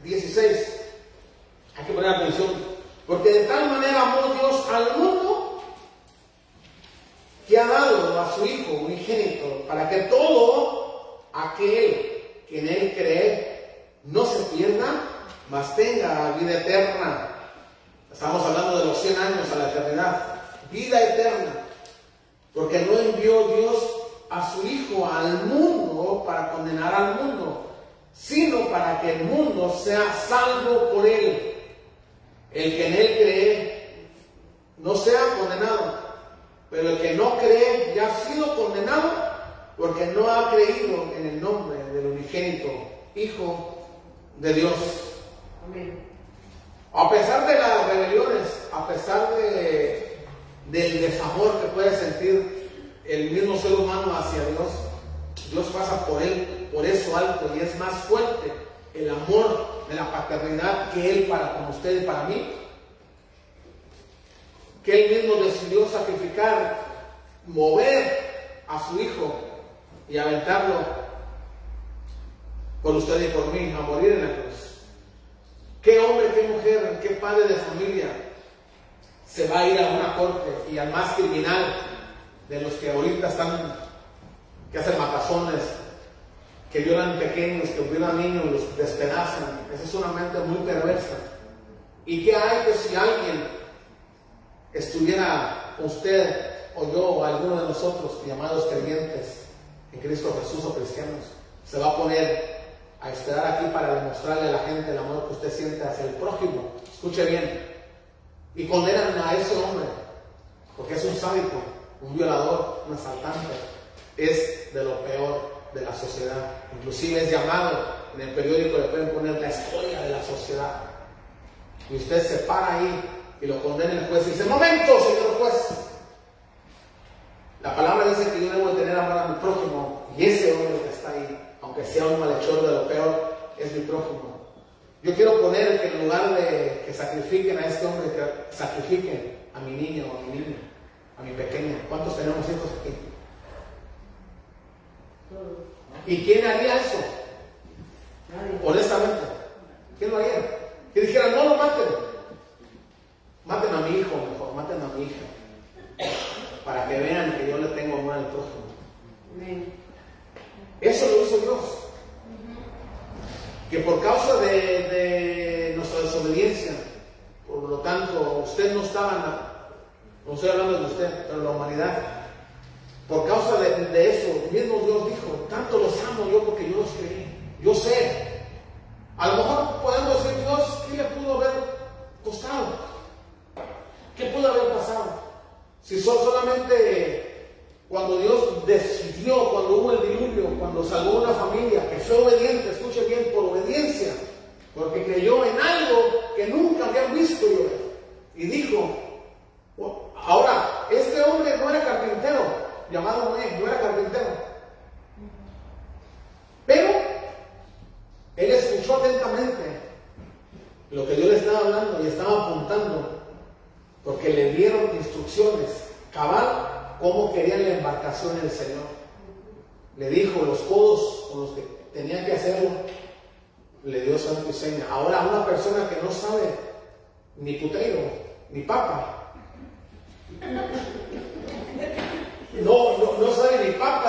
16. Hay que poner atención. Porque de tal manera amó Dios al mundo que ha dado a su Hijo unigénito para que todo aquel que en Él cree no se pierda, mas tenga vida eterna. Estamos hablando de los 100 años a la eternidad. Vida eterna. Porque no envió Dios a su Hijo al mundo para condenar al mundo, sino para que el mundo sea salvo por él. El que en él cree no sea condenado, pero el que no cree ya ha sido condenado porque no ha creído en el nombre del unigénito Hijo de Dios. A pesar de las rebeliones, a pesar de, del desamor que puede sentir el mismo ser humano hacia Dios, Dios pasa por él, por eso alto y es más fuerte el amor de la paternidad que Él para con usted y para mí. Que Él mismo decidió sacrificar, mover a su Hijo y aventarlo por usted y por mí, a morir en la cruz. ¿Qué hombre, qué mujer, qué padre de familia se va a ir a una corte y al más criminal de los que ahorita están, que hacen matazones, que violan pequeños, que violan niños, los despedazan? Esa es una mente muy perversa. ¿Y qué hay que si alguien estuviera usted o yo o alguno de nosotros llamados creyentes en Cristo Jesús o cristianos, se va a poner a esperar aquí para demostrarle a la gente el amor que usted siente hacia el prójimo. Escuche bien. Y condenan a ese hombre, porque es un sádico, un violador, un asaltante. Es de lo peor de la sociedad. Inclusive es llamado, en el periódico le pueden poner la historia de la sociedad. Y usted se para ahí y lo condena el juez y dice, momento, señor juez. La palabra dice que yo debo tener amor a mi prójimo y ese hombre que está ahí aunque sea un malhechor de lo peor, es mi prójimo. Yo quiero poner que en lugar de que sacrifiquen a este hombre, que sacrifiquen a mi niño o a mi niña, a mi pequeña. ¿Cuántos tenemos hijos aquí? ¿Y quién haría eso? Honestamente, ¿quién lo haría? Que dijera, no lo maten. Maten a mi hijo, mejor, maten a mi hija. Para que vean que yo le tengo amor al prójimo. Eso lo hizo Dios. Que por causa de, nuestra desobediencia, por lo tanto, usted no estaba en la, no estoy hablando de usted, pero la humanidad, por causa de, eso, mismo Dios dijo, tanto los amo yo porque yo los creí, yo sé. A lo mejor podemos decir, Dios, ¿qué le pudo haber costado? ¿Qué pudo haber pasado? Si son solamente cuando Dios decidió, cuando hubo el diluvio, cuando salvó una familia que fue obediente, escuche bien, por obediencia, porque creyó en algo que nunca habían visto llover. Y dijo, ahora, este hombre no era carpintero, llamado Noé, no era carpintero. Pero él escuchó atentamente lo que Dios le estaba hablando y estaba apuntando, porque le dieron instrucciones cabal cómo querían la embarcación el Señor. Le dijo los codos con los que tenían que hacerlo, le dio santo y seña. Ahora una persona que no sabe ni putero, ni papa, no, no, sabe ni papa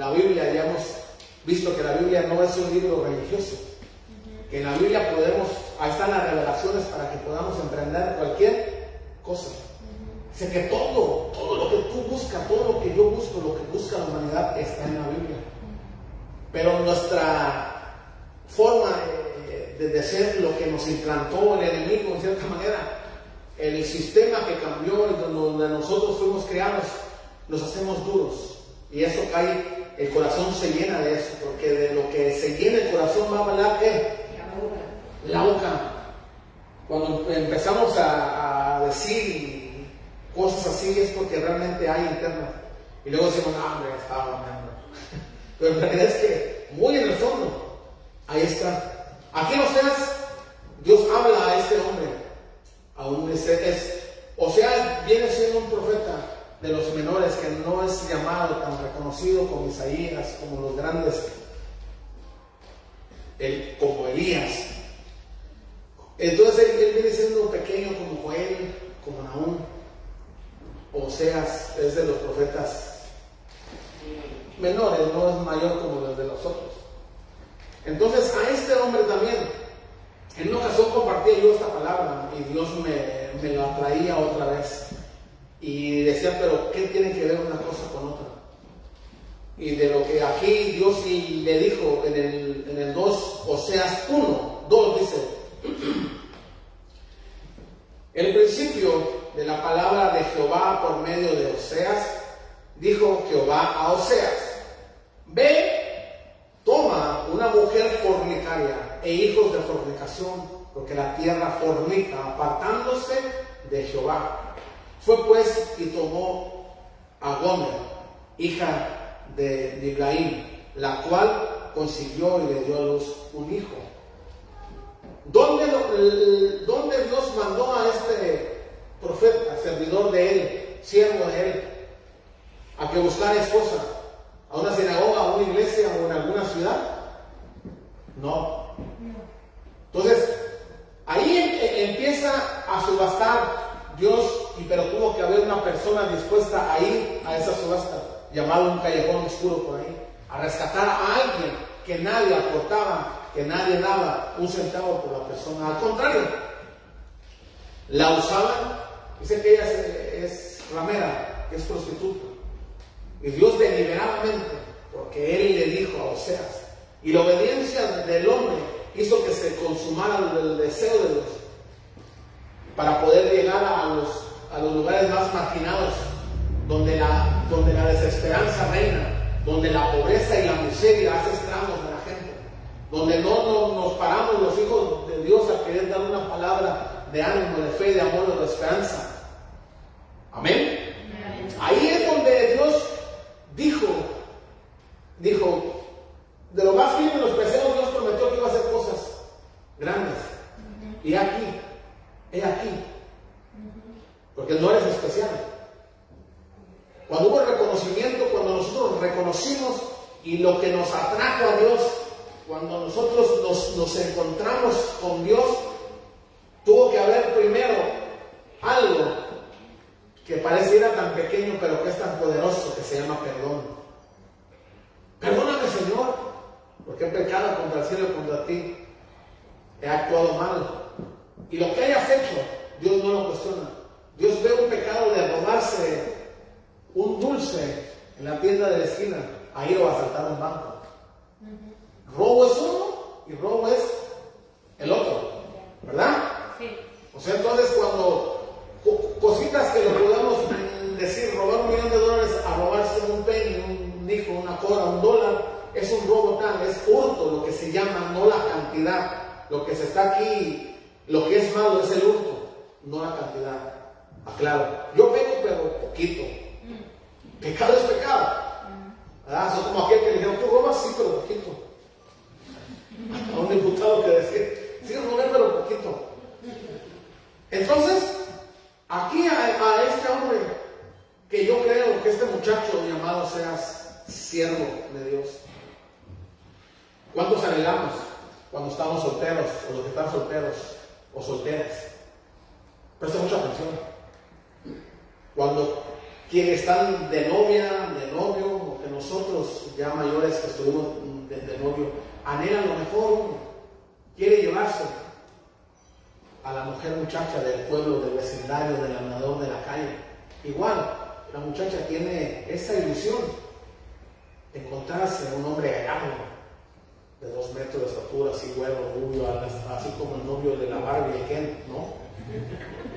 la Biblia ya hemos visto que la Biblia no es un libro religioso, que en la Biblia podemos Ahí están las revelaciones para que podamos emprender cualquier cosa. Dice que todo, todo lo que tú buscas, todo lo que yo busco, lo que busca la humanidad está en la Biblia. Pero nuestra forma de, de ser lo que nos implantó el enemigo, en cierta manera, el sistema que cambió, donde nosotros fuimos creados, nos hacemos duros. Y eso cae, el corazón se llena de eso, porque de lo que se llena el corazón va a hablar ¿qué? la boca. Cuando empezamos a, decir cosas así es porque realmente hay internet. Y luego decimos, no, hombre, estaba hablando. *laughs* Pero en realidad es que muy en el fondo, ahí está. Aquí en Oseas, Dios habla a este hombre. Aún es, es, o sea, viene siendo un profeta de los menores que no es llamado tan reconocido como Isaías, como los grandes, el, como Elías. Entonces él, viene siendo pequeño como Joel, como Naúm. Oseas es de los profetas menores, no es mayor como los de los otros. Entonces a este hombre también, en una ocasión compartía yo esta palabra y Dios me, me la traía otra vez. Y decía, pero ¿qué tiene que ver una cosa con otra? Y de lo que aquí Dios le dijo en el, en el 2, Oseas 1, 2 dice, el principio de la palabra de Jehová por medio de Oseas, dijo Jehová a Oseas, ve, toma una mujer fornicaria e hijos de fornicación, porque la tierra fornica, apartándose de Jehová. Fue pues y tomó a Gomer, hija de Diblaim, la cual consiguió y le dio a luz un hijo. ¿Dónde, Dios mandó a este profeta, servidor de él, siervo de él, a que buscara esposa? ¿A una sinagoga, a una iglesia o en alguna ciudad? No. Entonces, ahí em, em, empieza a subastar Dios, y pero tuvo que haber una persona dispuesta a ir a esa subasta, llamado un callejón oscuro por ahí, a rescatar a alguien que nadie aportaba, que nadie daba un centavo por la persona. Al contrario, la usaban, dice que ella es, ramera, que es prostituta. Y Dios deliberadamente, porque Él le dijo a Oseas, y la obediencia del hombre hizo que se consumara el deseo de Dios para poder llegar a los, a los lugares más marginados, donde la, donde la desesperanza reina, donde la pobreza y la miseria hace estragos a la gente, donde no, nos paramos los hijos de Dios a querer dar una palabra de ánimo, de fe, de amor, de esperanza. Amén. Ahí es donde Dios dijo, dijo, de lo más y los peseos Dios prometió que iba a hacer cosas grandes. Y aquí, he aquí. Porque no eres especial. Cuando hubo reconocimiento, cuando nosotros reconocimos y lo que nos atrajo a Dios, cuando nosotros nos, encontramos con Dios, tuvo que haber primero algo que pareciera tan pequeño pero que es tan poderoso que se llama perdón. Perdóname Señor, porque he pecado contra el cielo y contra ti. He actuado mal. Y lo que hayas hecho, Dios no lo cuestiona. Dios ve un pecado de robarse un dulce en la tienda de la esquina. Ahí lo va a saltar un banco. Robo es uno y robo es el otro. ¿Verdad? Sí. O sea, entonces cuando cositas que lo podamos decir, robar un millón de dólares a robarse un penny, un hijo, una cora, un dólar, es un robo tal, es hurto lo que se llama, no la cantidad. Lo que se está aquí, lo que es malo es el hurto, no la cantidad. Aclaro, yo peco pero poquito. Pecado es pecado. ¿Verdad? Son como aquel que le dijeron, tú robas, sí, pero poquito. A un diputado que decía, sí, robé, pero poquito. Entonces, aquí a, a este hombre, que yo creo que este muchacho llamado seas siervo de Dios, ¿Cuántos anhelamos cuando estamos solteros o los que están solteros o solteras? Presta mucha atención. Cuando quienes están de novia, de novio, o que nosotros ya mayores que estuvimos de, novio, anhelan lo mejor, quiere llevarse a la mujer muchacha del pueblo, del vecindario, del andador de la calle. Igual, la muchacha tiene esa ilusión de encontrarse a un hombre gallardo, de dos metros de estatura, así güero, rubio, así como el novio de la Barbie, Ken, ¿no?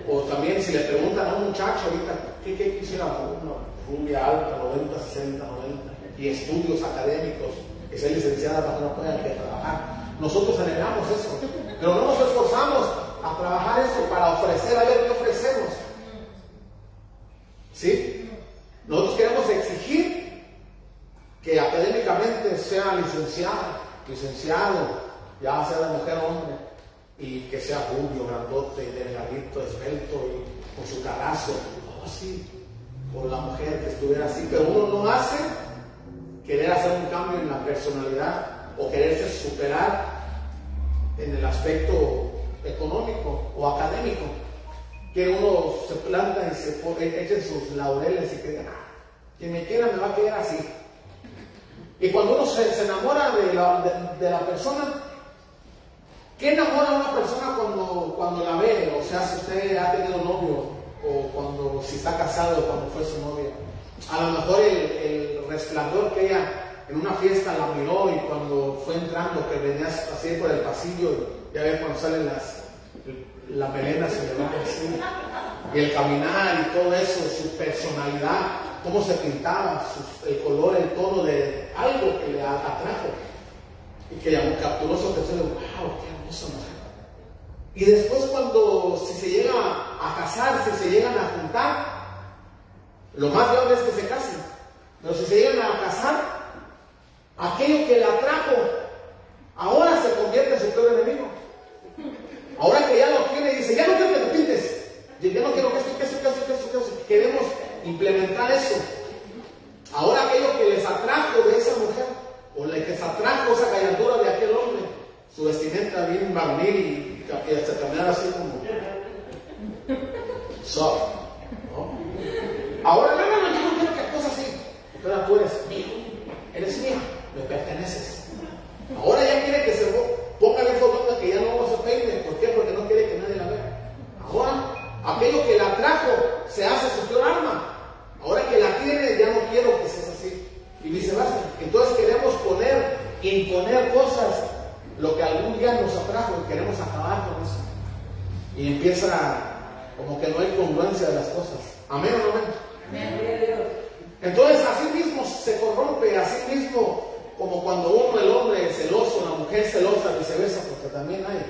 O también si le preguntan a un muchacho ahorita, ¿qué, qué quisiera una rubia alta, 90, 60, 90, y estudios académicos, que sea licenciada para que no pueda trabajar? Nosotros anhelamos eso, pero no nos esforzamos a trabajar eso para ofrecer, a ver qué ofrecemos. ¿Sí? Nosotros queremos exigir que académicamente sea licenciada, licenciado, ya sea de mujer o hombre, y que sea rubio, grandote, delgadito, esbelto, y con su carazo, así, por la mujer que estuviera así, pero uno no hace querer hacer un cambio en la personalidad o quererse superar en el aspecto económico o académico, que uno se planta y se pone, eche sus laureles y que ah, quien me quiera me va a quedar así. Y cuando uno se, enamora de la, persona, ¿qué enamora a una persona cuando, cuando la ve? O sea, si usted ha tenido novio, o cuando si está casado, cuando fue su novia. A lo mejor el, resplandor que ella en una fiesta la miró y cuando fue entrando, que venía así por el pasillo, ya ve cuando salen las, la melena y el caminar y todo eso, su personalidad, cómo se pintaba, el color, el tono de algo que le atrajo y que llamó, capturó su atención de, wow, qué hermosa mujer. Y después cuando si se llega a casar, si se llegan a juntar, lo más grave es que se casen. Pero si se llegan a casar, aquello que le atrajo, ahora se convierte en su peor enemigo. Ahora que ya lo tiene, dice, ya no quiero que te pintes, ya no quiero que esto, que esto, que esto, que esto, que esto. Queremos implementar eso. Ahora aquello que les atrajo de esa mujer, o le que se atrajo esa gallardura de aquel hombre, su vestimenta bien varonil y que hasta así como soft. ¿no? Ahora no, no, yo no quiero que cosa así, porque ahora tú eres mío, eres mío, me perteneces. Ahora ya quiere que se ponga el foto que ya no se peine, ¿por qué? Porque no quiere que nadie la vea. Ahora, aquello que la atrajo se hace su peor arma. Ahora que la tiene, ya no quiero que seas así. Y viceversa. Entonces queremos poner, imponer cosas, lo que algún día nos atrajo, y queremos acabar con eso. Y empieza como que no hay congruencia de las cosas. Amén o no amén. Entonces así mismo se corrompe, así mismo como cuando uno, el hombre es celoso, la mujer es celosa, viceversa, porque también hay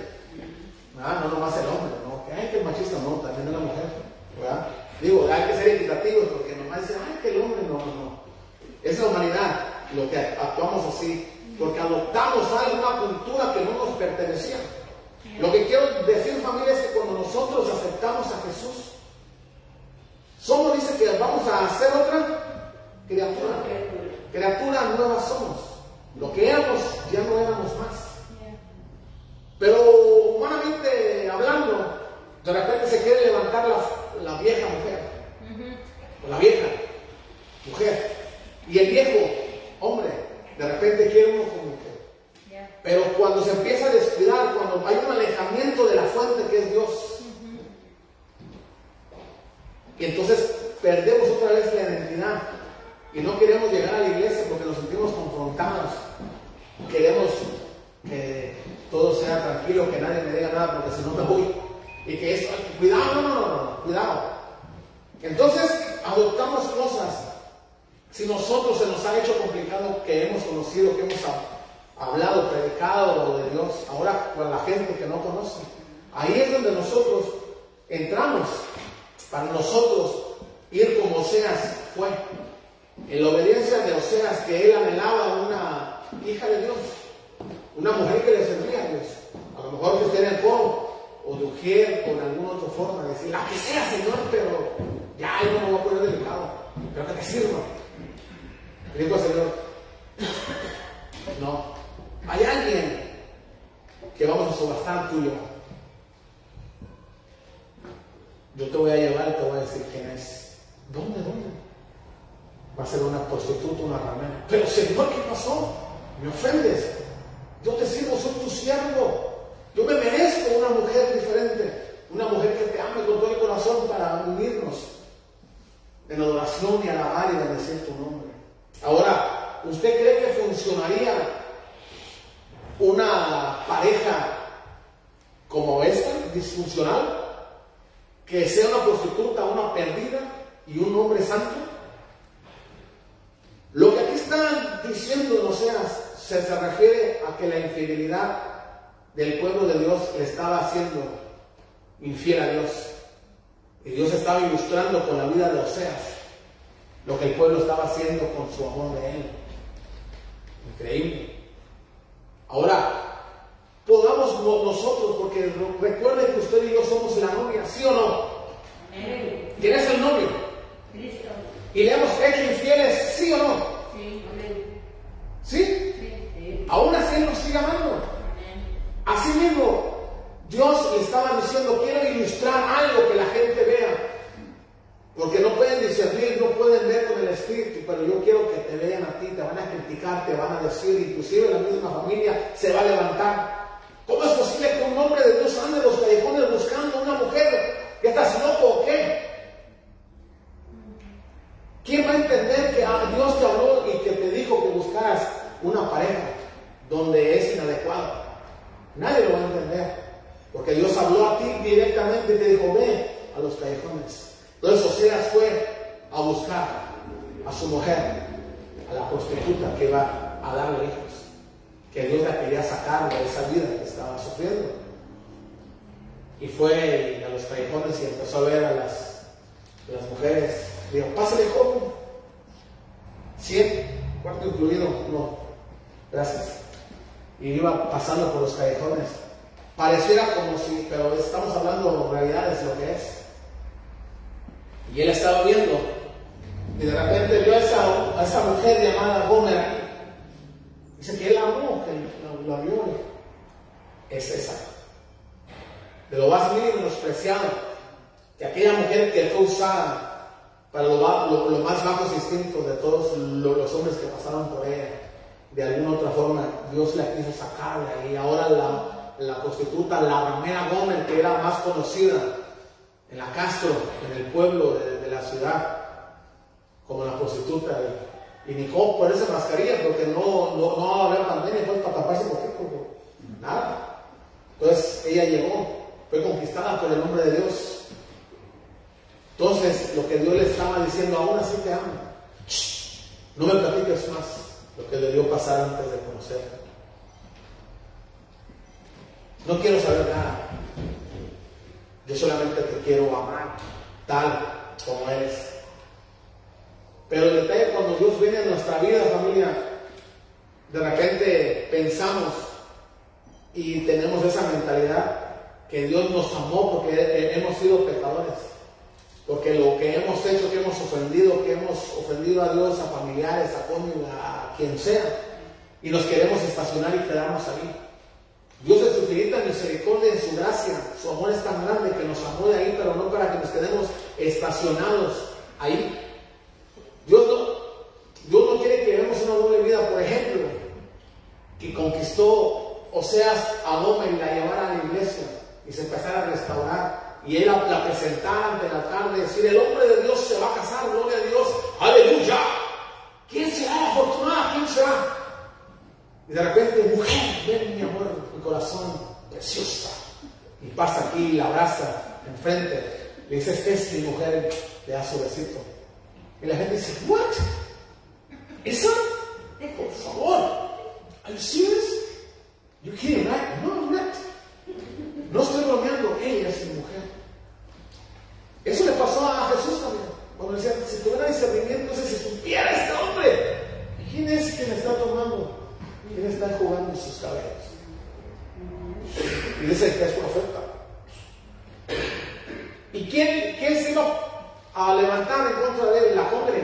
Las mujeres, digo, pásale joven. 100, cuarto incluido, no. Gracias. Y iba pasando por los callejones. Pareciera como si, pero estamos hablando de realidades, lo que es. Y él estaba viendo. Y de repente vio a esa, esa mujer llamada Gómez. Dice que él la amó, que la, la vio. Es esa. Te lo vas a menospreciado aquella mujer que fue usada para los lo, más bajos instintos de todos los hombres que pasaron por ella, de alguna otra forma, Dios la quiso sacar de ahí. Ahora la, la prostituta, la ramera Gómez, que era más conocida en la Castro, en el pueblo de, la ciudad, como la prostituta. Y, y oh, por esa mascarilla, porque no, no, no va a haber pandemia, entonces para taparse, ¿por qué? Porque nada. Entonces ella llegó, fue conquistada por el nombre de Dios entonces, lo que Dios le estaba diciendo, aún así te amo. No me platiques más lo que debió pasar antes de conocerme. No quiero saber nada. Yo solamente te quiero amar tal como eres. Pero el detalle cuando Dios viene a nuestra vida, familia, de repente pensamos y tenemos esa mentalidad que Dios nos amó porque hemos sido pecadores. Porque lo que hemos hecho, que hemos ofendido, que hemos ofendido a Dios, a familiares, a cónyuge, a quien sea, y nos queremos estacionar y quedarnos ahí. Dios en su infinita misericordia, en su gracia, su amor es tan grande que nos amó de ahí, pero no para que nos quedemos estacionados ahí. Dios no, Dios no quiere que vivamos una doble vida, por ejemplo, que conquistó Oseas a Gomer y la llevara a la iglesia y se empezara a restaurar. Y él la, presentara ante la tarde, decir, el hombre de Dios se va a casar, gloria a Dios, aleluya. ¿Quién será afortunado? ¿Quién será? Y de repente, mujer, ven mi amor, mi corazón, preciosa. Y pasa aquí, la abraza enfrente. Le dice, este es mi mujer, le da su besito. Y la gente dice, ¿what? ¿Esa? Por favor. ¿Are you serious? You kidding, right? No, I'm not. No estoy bromeando, ella es. Eso le pasó a Jesús también. Cuando decía, si tuviera discernimiento, si supiera este hombre, ¿quién es quien está tomando? ¿Quién está jugando sus cabellos? Y dice que es profeta. ¿Y quién, quién se iba a levantar en contra de él? La congre,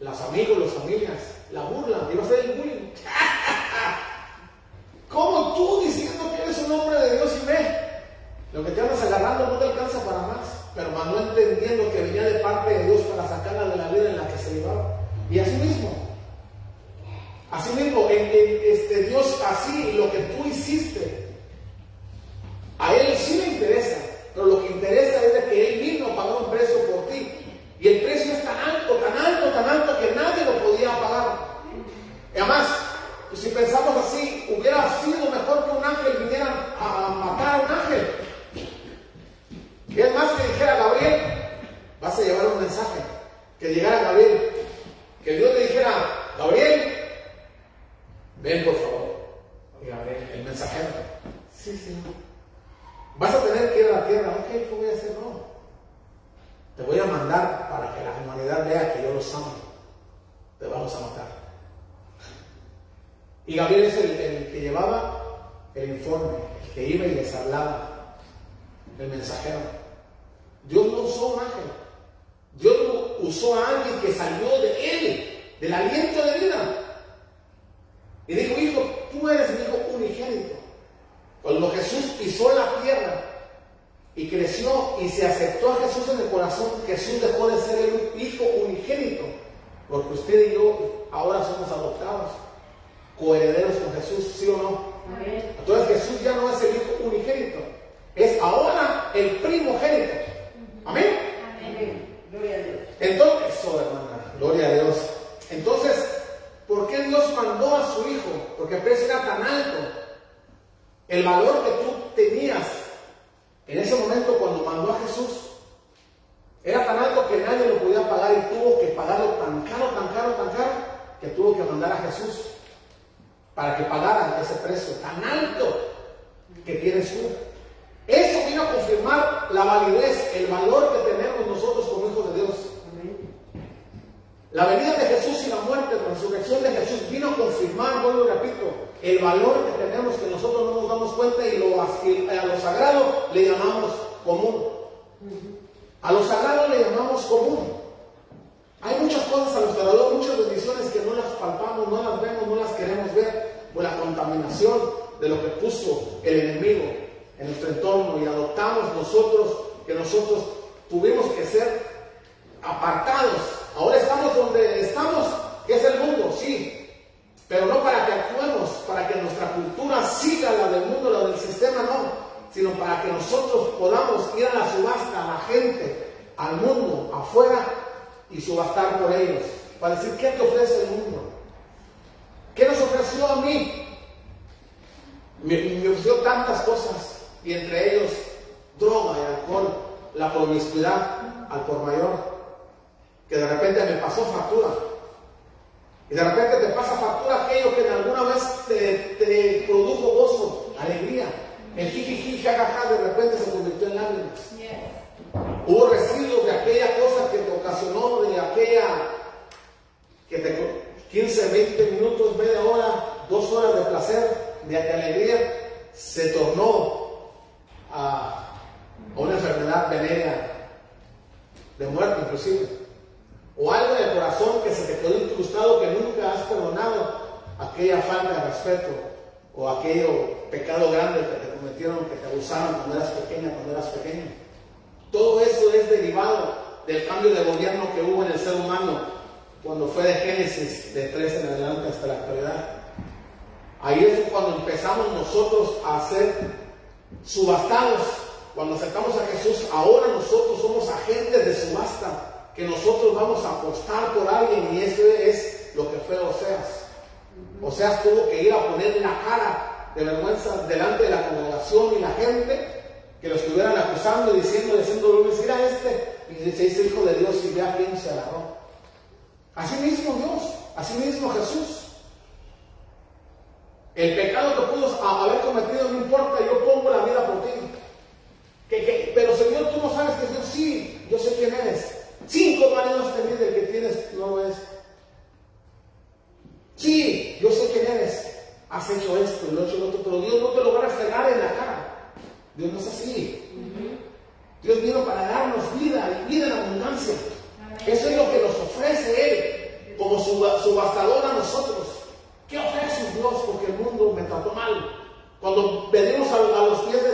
los amigos, las familias, la burla, iba a ser el bullying. *laughs* ¿Cómo tú diciendo que eres un hombre de Dios y ve? Lo que te andas agarrando no te alcanza para más. Pero no entendiendo que venía de parte de Dios para sacarla de la vida en la que se llevaba. Y así mismo, así mismo, en, este, Dios así, lo que tú hiciste, a Él sí le interesa, pero lo que interesa es que Él vino a pagar un precio por ti. Y el precio es tan alto, tan alto, tan alto que nadie lo podía pagar. Y además, si pensamos así, hubiera sido mejor que un ángel viniera a matar a un ángel. Y es más que dijera Gabriel, vas a llevar un mensaje. Que llegara Gabriel, que Dios le dijera, Gabriel, ven por favor. Y Gabriel, el mensajero, sí, sí. Vas a tener que ir a la tierra, ok, ¿qué voy a hacer? No. Te voy a mandar para que la humanidad vea que yo los amo. Te vamos a matar. Y Gabriel es el, que llevaba el informe, el que iba y les hablaba, el mensajero. Dios no usó un ángel. Dios usó a alguien que salió de él, del aliento de vida. Y dijo, hijo, tú eres mi hijo unigénito. Cuando Jesús pisó la tierra y creció y se aceptó a Jesús en el corazón, Jesús dejó de ser el hijo unigénito. Porque usted y yo ahora somos adoptados coherederos con Jesús, ¿sí o no? Entonces Jesús ya no es el hijo unigénito, es ahora el primogénito. Amén. Gloria a Dios. Entonces, eso, hermana, gloria a Dios. Entonces, ¿por qué Dios mandó a su hijo? Porque el precio era tan alto. El valor que tú tenías en ese momento cuando mandó a Jesús era tan alto que nadie lo podía pagar y tuvo que pagarlo tan caro, tan caro, tan caro, que tuvo que mandar a Jesús para que pagaran ese precio tan alto que tienes tú. Eso vino a confirmar la validez, el valor que tenemos nosotros como hijos de Dios. La venida de Jesús y la muerte, la resurrección de Jesús vino a confirmar, vuelvo y repito, el valor que tenemos que nosotros no nos damos cuenta y, lo, a lo sagrado le llamamos común. A lo sagrado le llamamos común. Hay muchas cosas a nuestro alrededor, muchas bendiciones que no las palpamos, no las vemos, no las queremos ver por la contaminación de lo que puso el enemigo en nuestro entorno y adoptamos nosotros que nosotros tuvimos que ser apartados. Ahora estamos donde estamos, que es el mundo, sí, pero no para que actuemos, para que nuestra cultura siga la del mundo, la del sistema, no, sino para que nosotros podamos ir a la subasta, a la gente, al mundo, afuera, y subastar por ellos. para decir, ¿qué te ofrece el mundo? ¿Qué nos ofreció a mí? Me, me ofreció tantas cosas, y entre ellos droga y alcohol, la promiscuidad al por mayor, que de repente me pasó factura. Y de repente te pasa factura aquello que en alguna vez te, te produjo gozo, alegría. El jijiji, jajaja, de repente se convirtió en lágrimas. Hubo residuos de aquella cosa que te ocasionó, de aquella que te 15, 20 minutos, media hora, dos horas de placer, de alegría, se tornó a, una enfermedad venérea, de muerte inclusive. O algo en el corazón que se te quedó incrustado que nunca has perdonado, aquella falta de respeto o aquello pecado grande que te cometieron, que te abusaron cuando eras pequeña, cuando eras pequeño. Todo eso es derivado del cambio de gobierno que hubo en el ser humano cuando fue de Génesis de 3 en adelante hasta la actualidad. Ahí es cuando empezamos nosotros a ser subastados. Cuando aceptamos a Jesús, ahora nosotros somos agentes de subasta, que nosotros vamos a apostar por alguien y eso es lo que fue Oseas. Oseas tuvo que ir a poner la cara de vergüenza delante de la congregación y la gente que lo estuvieran acusando, diciendo, diciendo, decir a este, y se dice hijo de Dios y vea quién se agarró. Así mismo Dios, así mismo Jesús. El pecado que pudo haber cometido no importa, yo pongo la vida por ti. pero Señor, tú no sabes que Dios sí, yo sé quién eres. Cinco maridos tenido el que tienes no lo es. Sí, yo sé quién eres. Has hecho esto lo hecho lo otro, pero Dios no te lo va a restregar en la cara. Dios no es así. Dios vino para darnos vida y vida en abundancia. Eso es lo que nos ofrece Él como subastador a nosotros. ¿Qué ofrece Dios? Porque el mundo me trató mal. Cuando venimos a, los pies de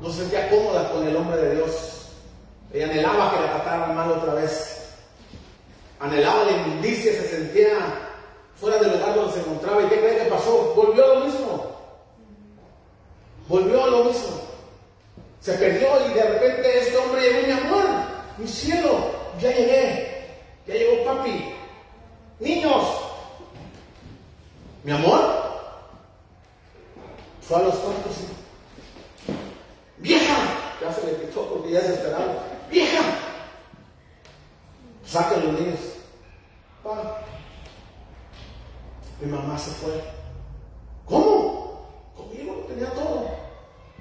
no se sentía cómoda con el hombre de Dios. Ella anhelaba que la trataran mal otra vez. Anhelaba la inmundicia, se sentía fuera del lugar donde se encontraba. ¿Y qué cree que pasó? Volvió a lo mismo. Volvió a lo mismo. Se perdió y de repente este hombre llegó, mi amor, mi cielo, ya llegué. Ya llegó papi. Niños. Mi amor. Fue a los cuartos y, Vieja. Ya se le quitó porque ya se esperaba. Vieja. Saquen los niños. Pa. Mi mamá se fue. ¿Cómo? Conmigo tenía todo.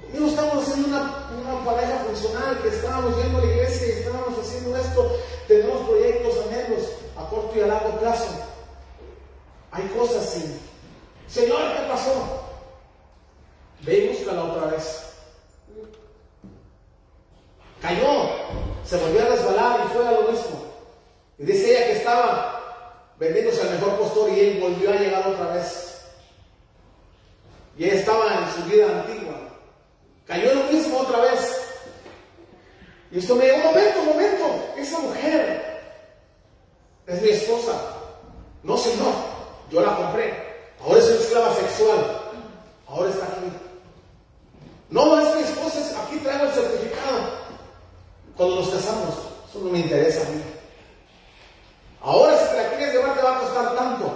Conmigo estábamos haciendo una, una pareja funcional, que estábamos yendo a la iglesia y estábamos haciendo esto. Tenemos proyectos, anhelos a corto y a largo plazo. Hay cosas sin. Señor, ¿qué pasó? Ve y búscala otra vez. Cayó, se volvió a resbalar y fue a lo mismo. Y dice ella que estaba vendiéndose al mejor postor y él volvió a llegar otra vez. Y ella estaba en su vida antigua. Cayó lo mismo otra vez. Y esto me dijo, un momento, momento, esa mujer es mi esposa. No, señor, yo la compré. Ahora es una esclava sexual. Ahora está aquí. No, es mi esposa, es- aquí traigo el certificado. Cuando nos casamos, eso no me interesa a mí. Ahora si te la quieres llevar te va a costar tanto.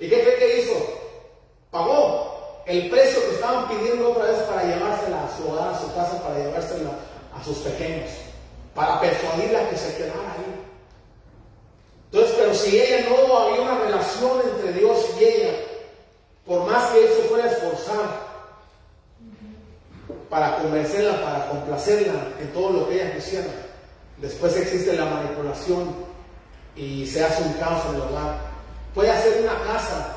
¿Y qué cree que hizo? Pagó el precio que estaban pidiendo otra vez para llevársela a su hogar, a su casa, para llevársela a sus pequeños, para persuadirla que se quedara ahí. Entonces, pero si ella no había una relación entre Dios y ella, por más que él se fuera a esforzar para convencerla, para complacerla en todo lo que ella quisiera, después existe la manipulación y se hace un caos en el hogar. Puede hacer una casa,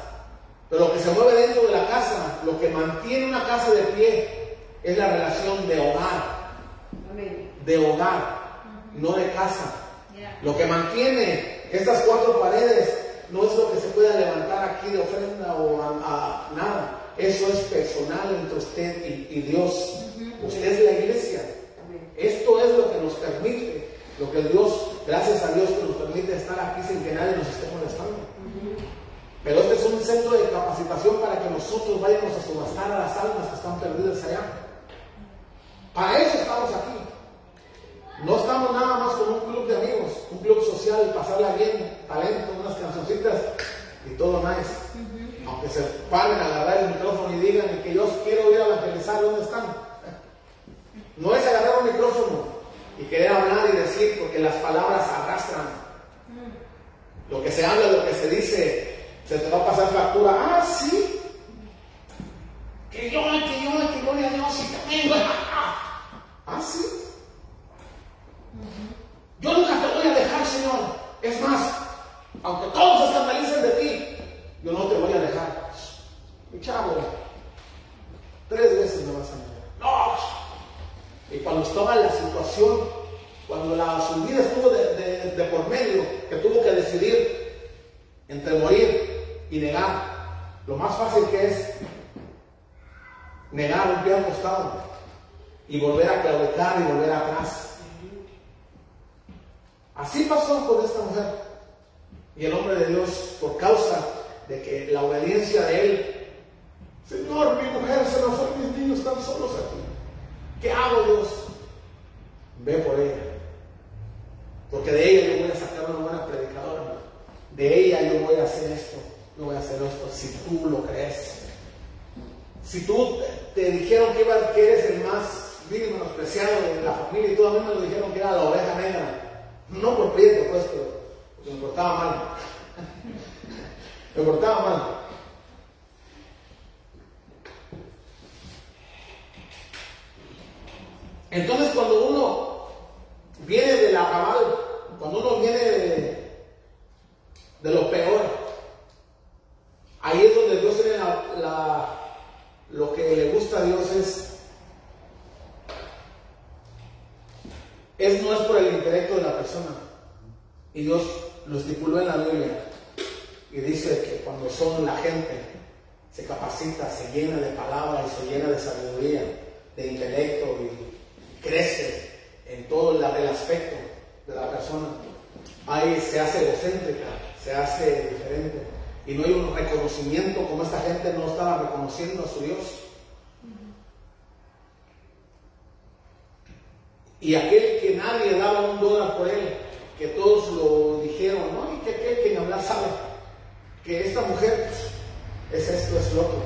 pero lo que se mueve dentro de la casa, lo que mantiene una casa de pie, es la relación de hogar, de hogar, no de casa. Lo que mantiene estas cuatro paredes no es lo que se pueda levantar aquí de ofrenda o a, a- nada. Eso es personal entre usted y, y Dios. Usted es la iglesia. Esto es lo que nos permite, lo que Dios, gracias a Dios, que nos permite estar aquí sin que nadie nos esté molestando. Pero este es un centro de capacitación para que nosotros vayamos a subastar a las almas que están perdidas allá. Para eso estamos aquí. No estamos nada más con un club de amigos, un club social, pasarla bien, talento, unas cancioncitas y todo nice. Aunque se paren a agarrar el micrófono y digan que yo quiero ir a evangelizar, ¿dónde están? No es agarrar un micrófono y querer hablar y decir, porque las palabras arrastran. Lo que se habla, lo que se dice, se te va a pasar factura. Ah, sí. Que yo, que yo, que gloria a Dios y también. Ah, sí. Yo nunca te voy a dejar, Señor. Es más, aunque todos se escandalicen de ti, yo no te voy a dejar. Mi chavo, tres veces me vas a negar. No. Y cuando estaba en la situación, cuando la, su vida estuvo de, por medio, que tuvo que decidir entre morir y negar, lo más fácil que es negar un pie al costado y volver a claudicar y volver atrás. Así pasó con esta mujer. Y el hombre de Dios, por causa de que la obediencia de él, Señor, mi mujer se nos fue, mis niños están solos aquí. ¿Qué hago, Dios? Ve por ella. Porque de ella yo voy a sacar una buena predicadora. De ella yo voy a hacer esto, yo voy a hacer esto, si tú lo crees. Si tú te dijeron que, ibas, que eres el más vil menospreciado de la familia y todo a mí me lo dijeron que era la oveja negra. No por prieto, pues, pero porque me portaba mal. *laughs* me portaba mal. Entonces cuando uno viene de la cuando uno viene de, de lo peor, ahí es donde Dios tiene la, lo que le gusta a Dios es, es no es por el intelecto de la persona. Y Dios lo estipuló en la Biblia. Y dice que cuando son la gente, se capacita, se llena de palabra y se llena de sabiduría, de intelecto y crece en todo el, aspecto de la persona. Ahí se hace egocéntrica, se hace diferente. Y no hay un reconocimiento como esta gente no estaba reconociendo a su Dios. Y aquel que nadie daba un dólar por él, que todos lo dijeron, no, y que aquel que ni hablar sabe, que esta mujer pues, es esto, es lo otro.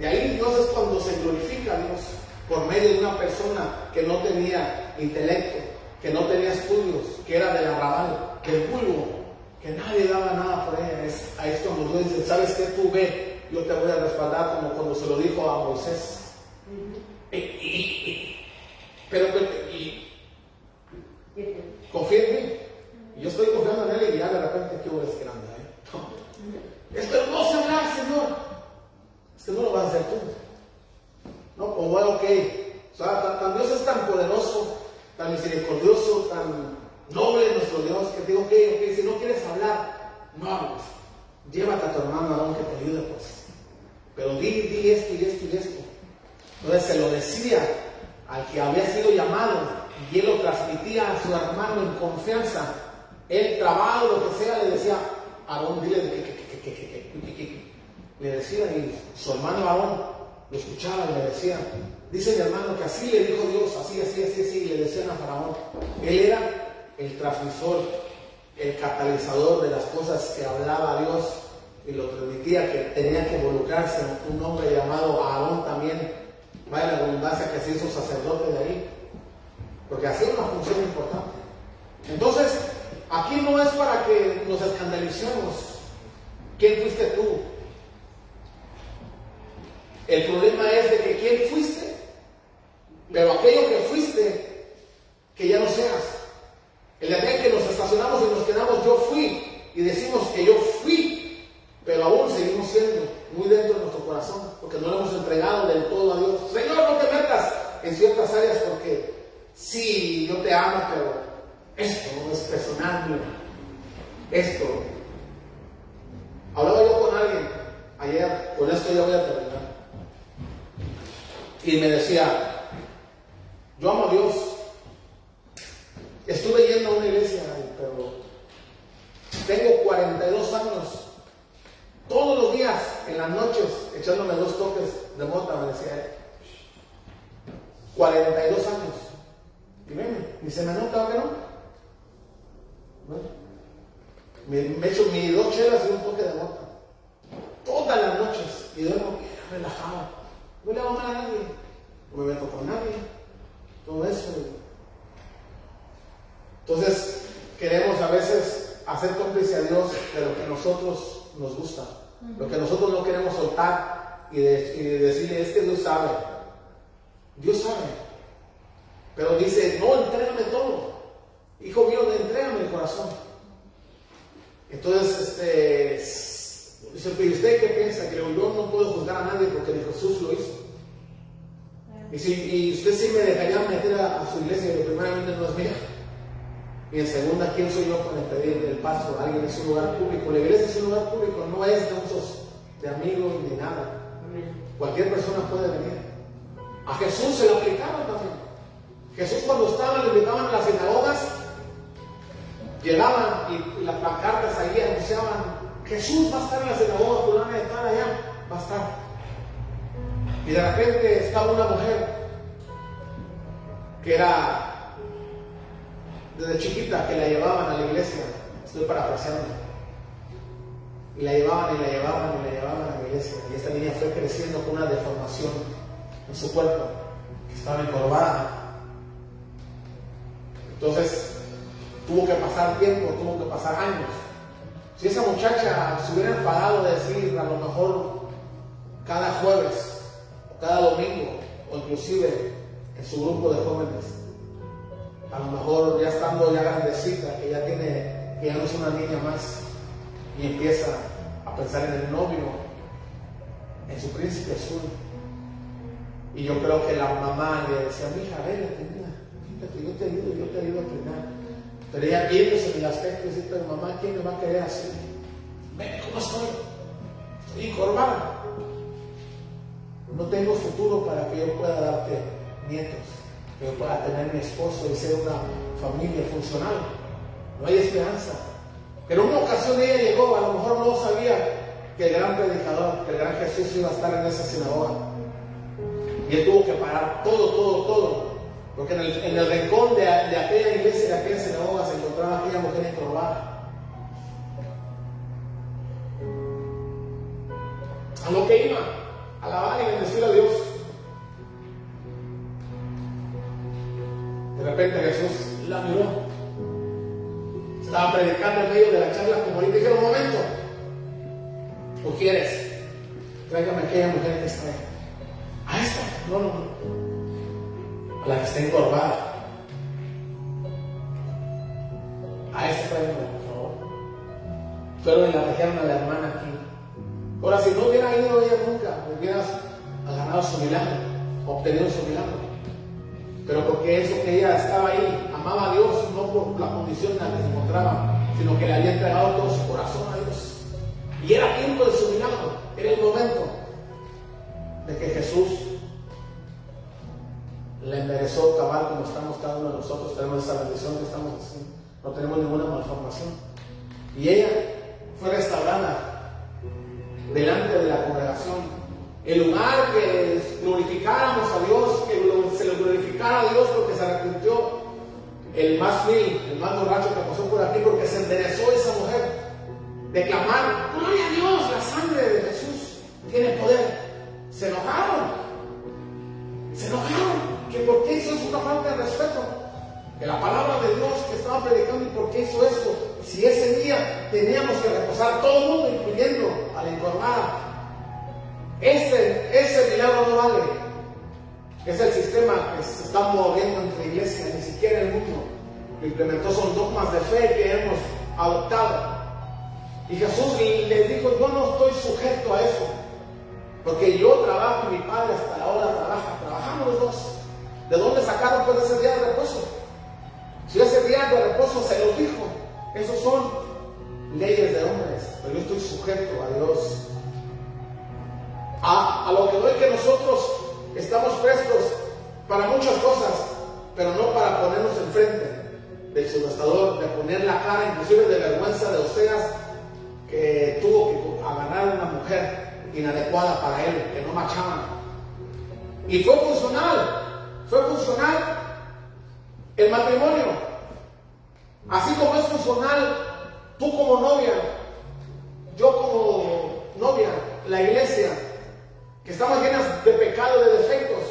Y ahí Dios es cuando se glorifica a Dios por medio de una persona que no tenía intelecto, que no tenía estudios, que era del arrabal, del vulgo, que nadie daba nada por ella. Es, ahí es cuando Dios dice, ¿sabes qué? Tú ve, yo te voy a respaldar como cuando se lo dijo a Moisés. Y- y- y- pero, y, confía en mí. Yo estoy confiando en él y ya de repente, ¿qué eres grande? ¿eh? *laughs* No. Es no hablar, Señor. Es que no lo vas a hacer tú. ¿no? O bueno, ok, o sea, tan, Dios es tan poderoso, tan misericordioso, tan noble nuestro Dios, que te digo, ok, ok, si no quieres hablar, no hables. Llévate a tu hermano Aarón que te ayude, pues. Pero di, di esto y esto y esto. Entonces se lo decía al que había sido llamado y él lo transmitía a su hermano en confianza. El trabajo, lo que sea, le decía, Aarón, dile que, le decía su hermano Aarón lo escuchaba y le decía, dice mi hermano que así le dijo Dios, así, así, así, así, y le decían a Faraón. Él era el transmisor, el catalizador de las cosas que hablaba Dios y lo transmitía que tenía que involucrarse un hombre llamado Aarón también, vaya la redundancia que se hizo sacerdote de ahí, porque hacía una función importante. Entonces, aquí no es para que nos escandalicemos. ¿Quién fuiste tú? El problema es de que quién fuiste, pero aquello que fuiste, que ya no seas. El día que nos estacionamos y nos quedamos, yo fui, y decimos que yo fui, pero aún seguimos siendo muy dentro de nuestro corazón, porque no lo hemos entregado del todo a Dios. Señor, no te metas en ciertas áreas porque sí, yo te amo, pero esto es personal. Esto. Hablaba yo con alguien ayer, con esto ya voy a terminar. Y me decía, yo amo a Dios. Estuve yendo a una iglesia, pero tengo 42 años. Todos los días, en las noches, echándome dos toques de mota, me decía él. 42 años. Y ven, ni se me nota que no. Me, me echo mis dos chelas y un toque de mota. Todas las noches. Y duermo relajado. No le hago mal a nadie. No me meto con nadie. Todo eso. Entonces, queremos a veces hacer cómplice a Dios de lo que a nosotros nos gusta. Lo que nosotros no queremos soltar y, de- y decirle, es que Dios sabe. Dios sabe. Pero dice, no, entrégame todo. Hijo mío, entrégame el corazón. Entonces, este, dice, pero ¿usted qué piensa? Que yo no puedo juzgar a nadie porque ni Jesús lo hizo. Y, si, y usted sí me dejaría meter a, a su iglesia, que primeramente no es mía. Y en segunda, ¿quién soy yo para impedir el paso a alguien? Es un lugar público. La iglesia es un lugar público, no es de usos de amigos ni nada. Cualquier persona puede venir. A Jesús se lo aplicaban también. Jesús cuando estaba, lo invitaban a las sinagogas, llegaban y, las pancartas ahí anunciaban, Jesús va a estar en la sinagoga fulana Y de repente estaba una mujer que era desde chiquita que la llevaban a la iglesia, estoy parafraseando, y la llevaban y la llevaban y la llevaban a la iglesia, y esta niña fue creciendo con una deformación en su cuerpo, que estaba encorvada. Entonces, tuvo que pasar tiempo, tuvo que pasar años. Si esa muchacha se hubiera enfadado de decir, a lo mejor cada jueves, cada domingo, o inclusive en su grupo de jóvenes, a lo mejor ya estando ya grandecita, que ya tiene, que ya no es una niña más, y empieza a pensar en el novio, en su príncipe azul. Y yo creo que la mamá le decía, mija, ven, fíjate, yo te ayudo, yo te ayudo a entrenar. Pero ella viéndose en el aspecto y dice, mamá, ¿quién me va a querer así? Ven, ¿cómo estoy? Estoy encorvada. No tengo futuro para que yo pueda darte nietos, que yo pueda tener mi esposo y ser una familia funcional. No hay esperanza. Pero una ocasión ella llegó, a lo mejor no sabía que el gran predicador, que el gran Jesús iba a estar en esa sinagoga. Y él tuvo que parar todo, todo, todo. Porque en el, en rincón de, aquella iglesia, de aquella sinagoga, se encontraba aquella mujer encorvada. A lo que iba, alabar y bendecir a Dios. De repente Jesús la miró. Estaba predicando en medio de la charla como ahorita. Dije, un momento. ¿O quieres? Tráigame aquella mujer que está ahí. A esta. No, no, no. A la que está encorvada. A esta tráigame, por favor. Fueron y la trajeron a la hermana aquí. Ahora, si no hubiera ido ella nunca, hubieras ganado su milagro, obtenido su milagro. Pero porque eso que ella estaba ahí, amaba a Dios, no por la condición en la que se encontraba, sino que le había entregado todo su corazón a Dios. Y era tiempo de su milagro, era el momento de que Jesús le enderezó cabal como estamos cada uno de nosotros, tenemos esa bendición que estamos haciendo, no tenemos ninguna malformación. Y ella fue restaurada delante de la congregación. El lugar que glorificáramos a Dios, que se le glorificara a Dios porque se arrepintió el más vil, el más borracho que pasó por aquí porque se enderezó esa mujer. De clamar, gloria a Dios, la sangre de Jesús tiene poder. Se enojaron. Se enojaron. ¿Que ¿Por qué eso es una falta de respeto? Que la palabra de Dios que estaba predicando y por qué hizo esto. Si ese día teníamos que reposar todo el mundo, incluyendo ese, ese milagro no vale. Es el sistema que se está moviendo entre iglesias, ni siquiera el mundo lo implementó, son dogmas de fe que hemos adoptado. Y Jesús les dijo, yo no estoy sujeto a eso, porque yo trabajo y mi padre hasta ahora trabaja, trabajamos los dos. ¿De dónde sacaron pues ese día de reposo? Si ese día de reposo se los dijo, esos son leyes de hombres, pero yo estoy sujeto a Dios. A, lo que doy que nosotros estamos prestos para muchas cosas, pero no para ponernos enfrente del subastador, de poner la cara, inclusive de vergüenza de Oseas, que tuvo que agarrar una mujer inadecuada para él, que no machaba. Y fue funcional, fue funcional el matrimonio. Así como es funcional tú como novia, yo como novia, la iglesia, que estamos llenas de pecado, de defectos.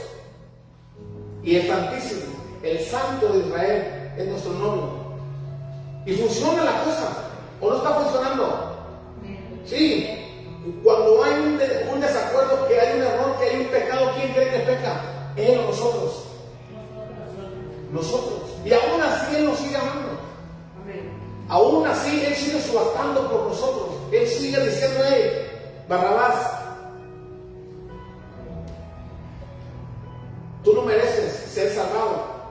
Y el Santísimo, el Santo de Israel, es nuestro novio. Y funciona la cosa, o no está funcionando. Sí, cuando hay un, de, un, desacuerdo, que hay un error, que hay un pecado, ¿quién cree que peca? Él o nosotros. Nosotros. Y aún así Él nos sigue amando. Aún así Él sigue subastando por nosotros. Él sigue diciendo, hey, Barrabás, salvado.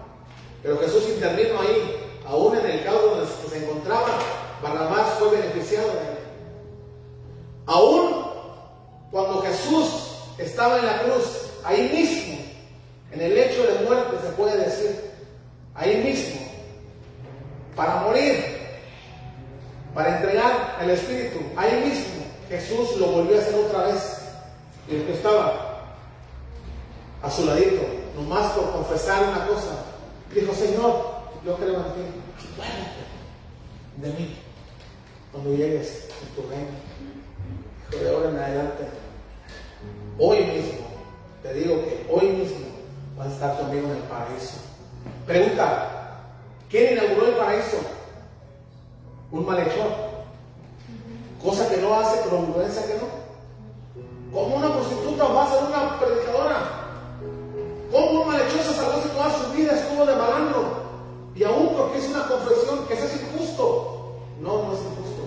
Pero Jesús intervino ahí, aún en el caos donde se encontraba, Barrabás fue beneficiado de él. Aún cuando Jesús estaba en la cruz, ahí mismo, en el lecho de muerte se puede decir, ahí mismo, para morir, para entregar el Espíritu, ahí mismo Jesús lo volvió a hacer otra vez. Y el que estaba a su ladito, nomás por confesar una cosa. Dijo, Señor, yo creo en ti. Acuérdate de mí cuando llegues en tu reino. Dijo, de ahora en adelante, hoy mismo, te digo que hoy mismo vas a estar conmigo en el paraíso. Pregunta, ¿quién inauguró el paraíso? Un malhechor. Cosa que no hace, congruencia que no. ¿Cómo una prostituta va a ser una predicadora? ¿Cómo un malhechor se salvó toda su vida estuvo de malandro? Y aún porque es una confesión que es injusto. No, no es injusto.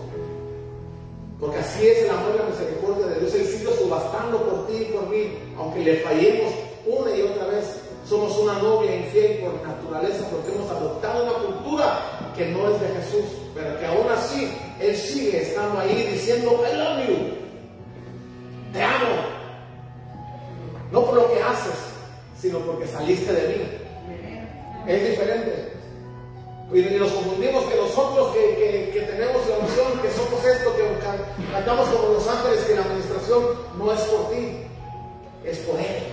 Porque así es el amor y la misericordia de Dios. Él sigue subastando por ti y por mí, aunque le fallemos una y otra vez. Somos una novia infiel por naturaleza porque hemos adoptado una cultura que no es de Jesús, pero que aún así Él sigue estando ahí diciendo, I love you, te amo. No por lo que haces, sino porque saliste de mí. Es diferente. Y nos confundimos que nosotros que, que, tenemos la unción, que somos esto, que cantamos como los ángeles, que la administración no es por ti, es por Él.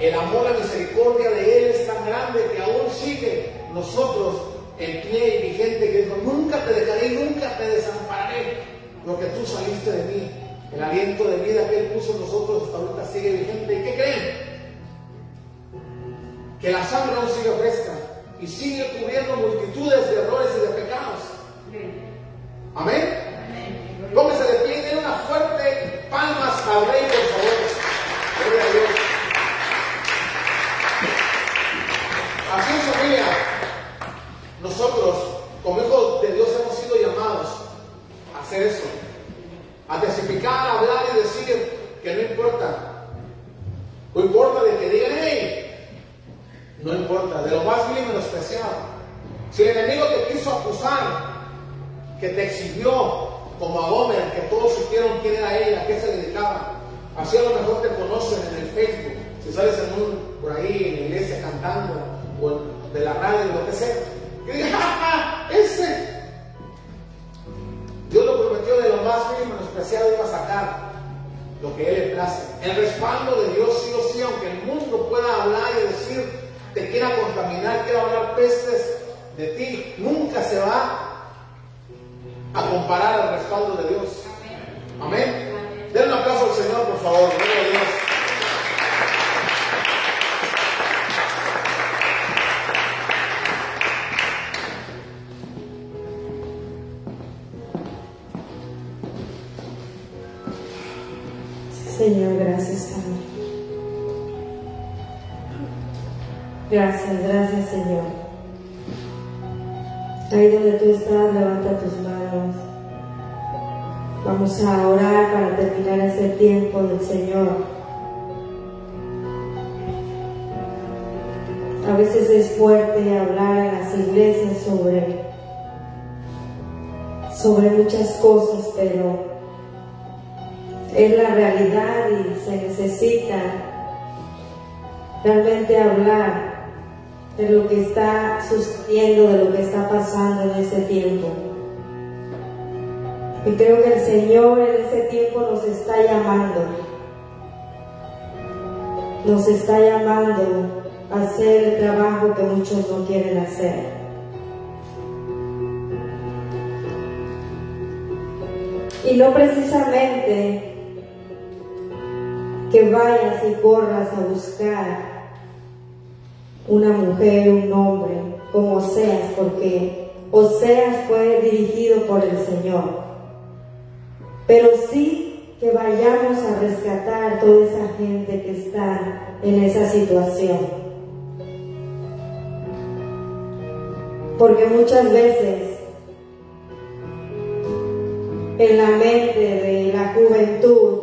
El amor, la misericordia de Él es tan grande que aún sigue nosotros en pie y vigente, que dijo, nunca te dejaré, nunca te desampararé, porque tú saliste de mí. El aliento de vida que Él puso en nosotros hasta ahorita sigue vigente. ¿Y qué creen? Que la sangre aún sigue fresca y sigue cubriendo multitudes de errores y de pecados. Amén. Póngase de pie y den una fuerte palmas al Rey, por favor. Gloria a Dios. Así es, familia. Nosotros, como hijos de Dios, hemos sido llamados a hacer eso. A testificar, a hablar y decir que no importa. No importa de que digan, hey, no importa, de lo más vil y menospreciado. Si el enemigo te quiso acusar, que te exhibió como a Homer, que todos supieron quién era ella, a qué se dedicaba, así a lo mejor te conocen en el Facebook, si sales en un, por ahí en la iglesia cantando, o de la radio, lo que sea, que diga, ¡Ja, ese! Dios lo prometió de lo más vil y menospreciado iba a sacar lo que Él le place. El respaldo de Dios sí o sí, aunque el mundo pueda hablar y decir te quiera contaminar, quiera hablar pestes de ti, nunca se va a comparar al respaldo de Dios. Amén. Den un aplauso al Señor, por favor. Gloria a Dios. Gracias, gracias Señor. Ahí donde tú estás, levanta tus manos. Vamos a orar para terminar este tiempo del Señor. A veces es fuerte hablar en las iglesias sobre, sobre muchas cosas, pero es la realidad y se necesita realmente hablar de lo que está sucediendo, de lo que está pasando en ese tiempo. Y creo que el Señor en ese tiempo nos está llamando. Nos está llamando a hacer el trabajo que muchos no quieren hacer. Y no precisamente que vayas y corras a buscar una mujer, un hombre, como seas, porque Oseas fue dirigido por el Señor. Pero sí que vayamos a rescatar toda esa gente que está en esa situación. Porque muchas veces en la mente de la juventud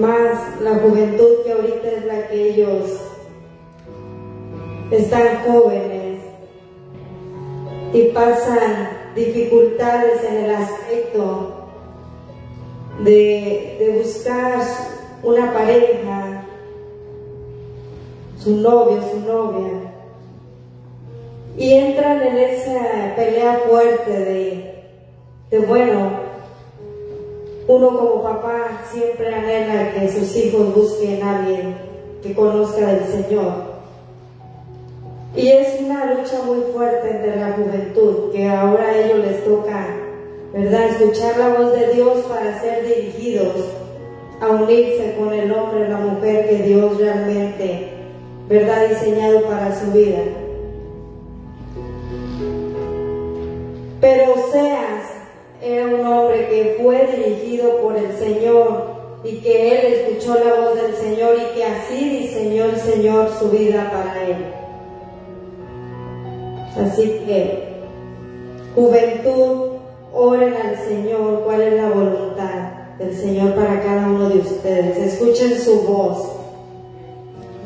más la juventud que ahorita es la que ellos están jóvenes y pasan dificultades en el aspecto de, de buscar una pareja, su novio, su novia, y entran en esa pelea fuerte de, de bueno, uno como papá siempre anhela que sus hijos busquen a alguien que conozca del Señor. Y es una lucha muy fuerte entre la juventud, que ahora a ellos les toca, ¿verdad?, escuchar la voz de Dios para ser dirigidos a unirse con el hombre la mujer que Dios realmente, ¿verdad?, diseñado para su vida. Pero Oseas era un hombre que fue dirigido por el Señor y que él escuchó la voz del Señor y que así diseñó el Señor su vida para él. Así que, juventud, oren al Señor cuál es la voluntad del Señor para cada uno de ustedes. Escuchen su voz.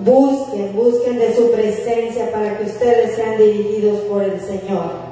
Busquen, busquen de su presencia para que ustedes sean dirigidos por el Señor.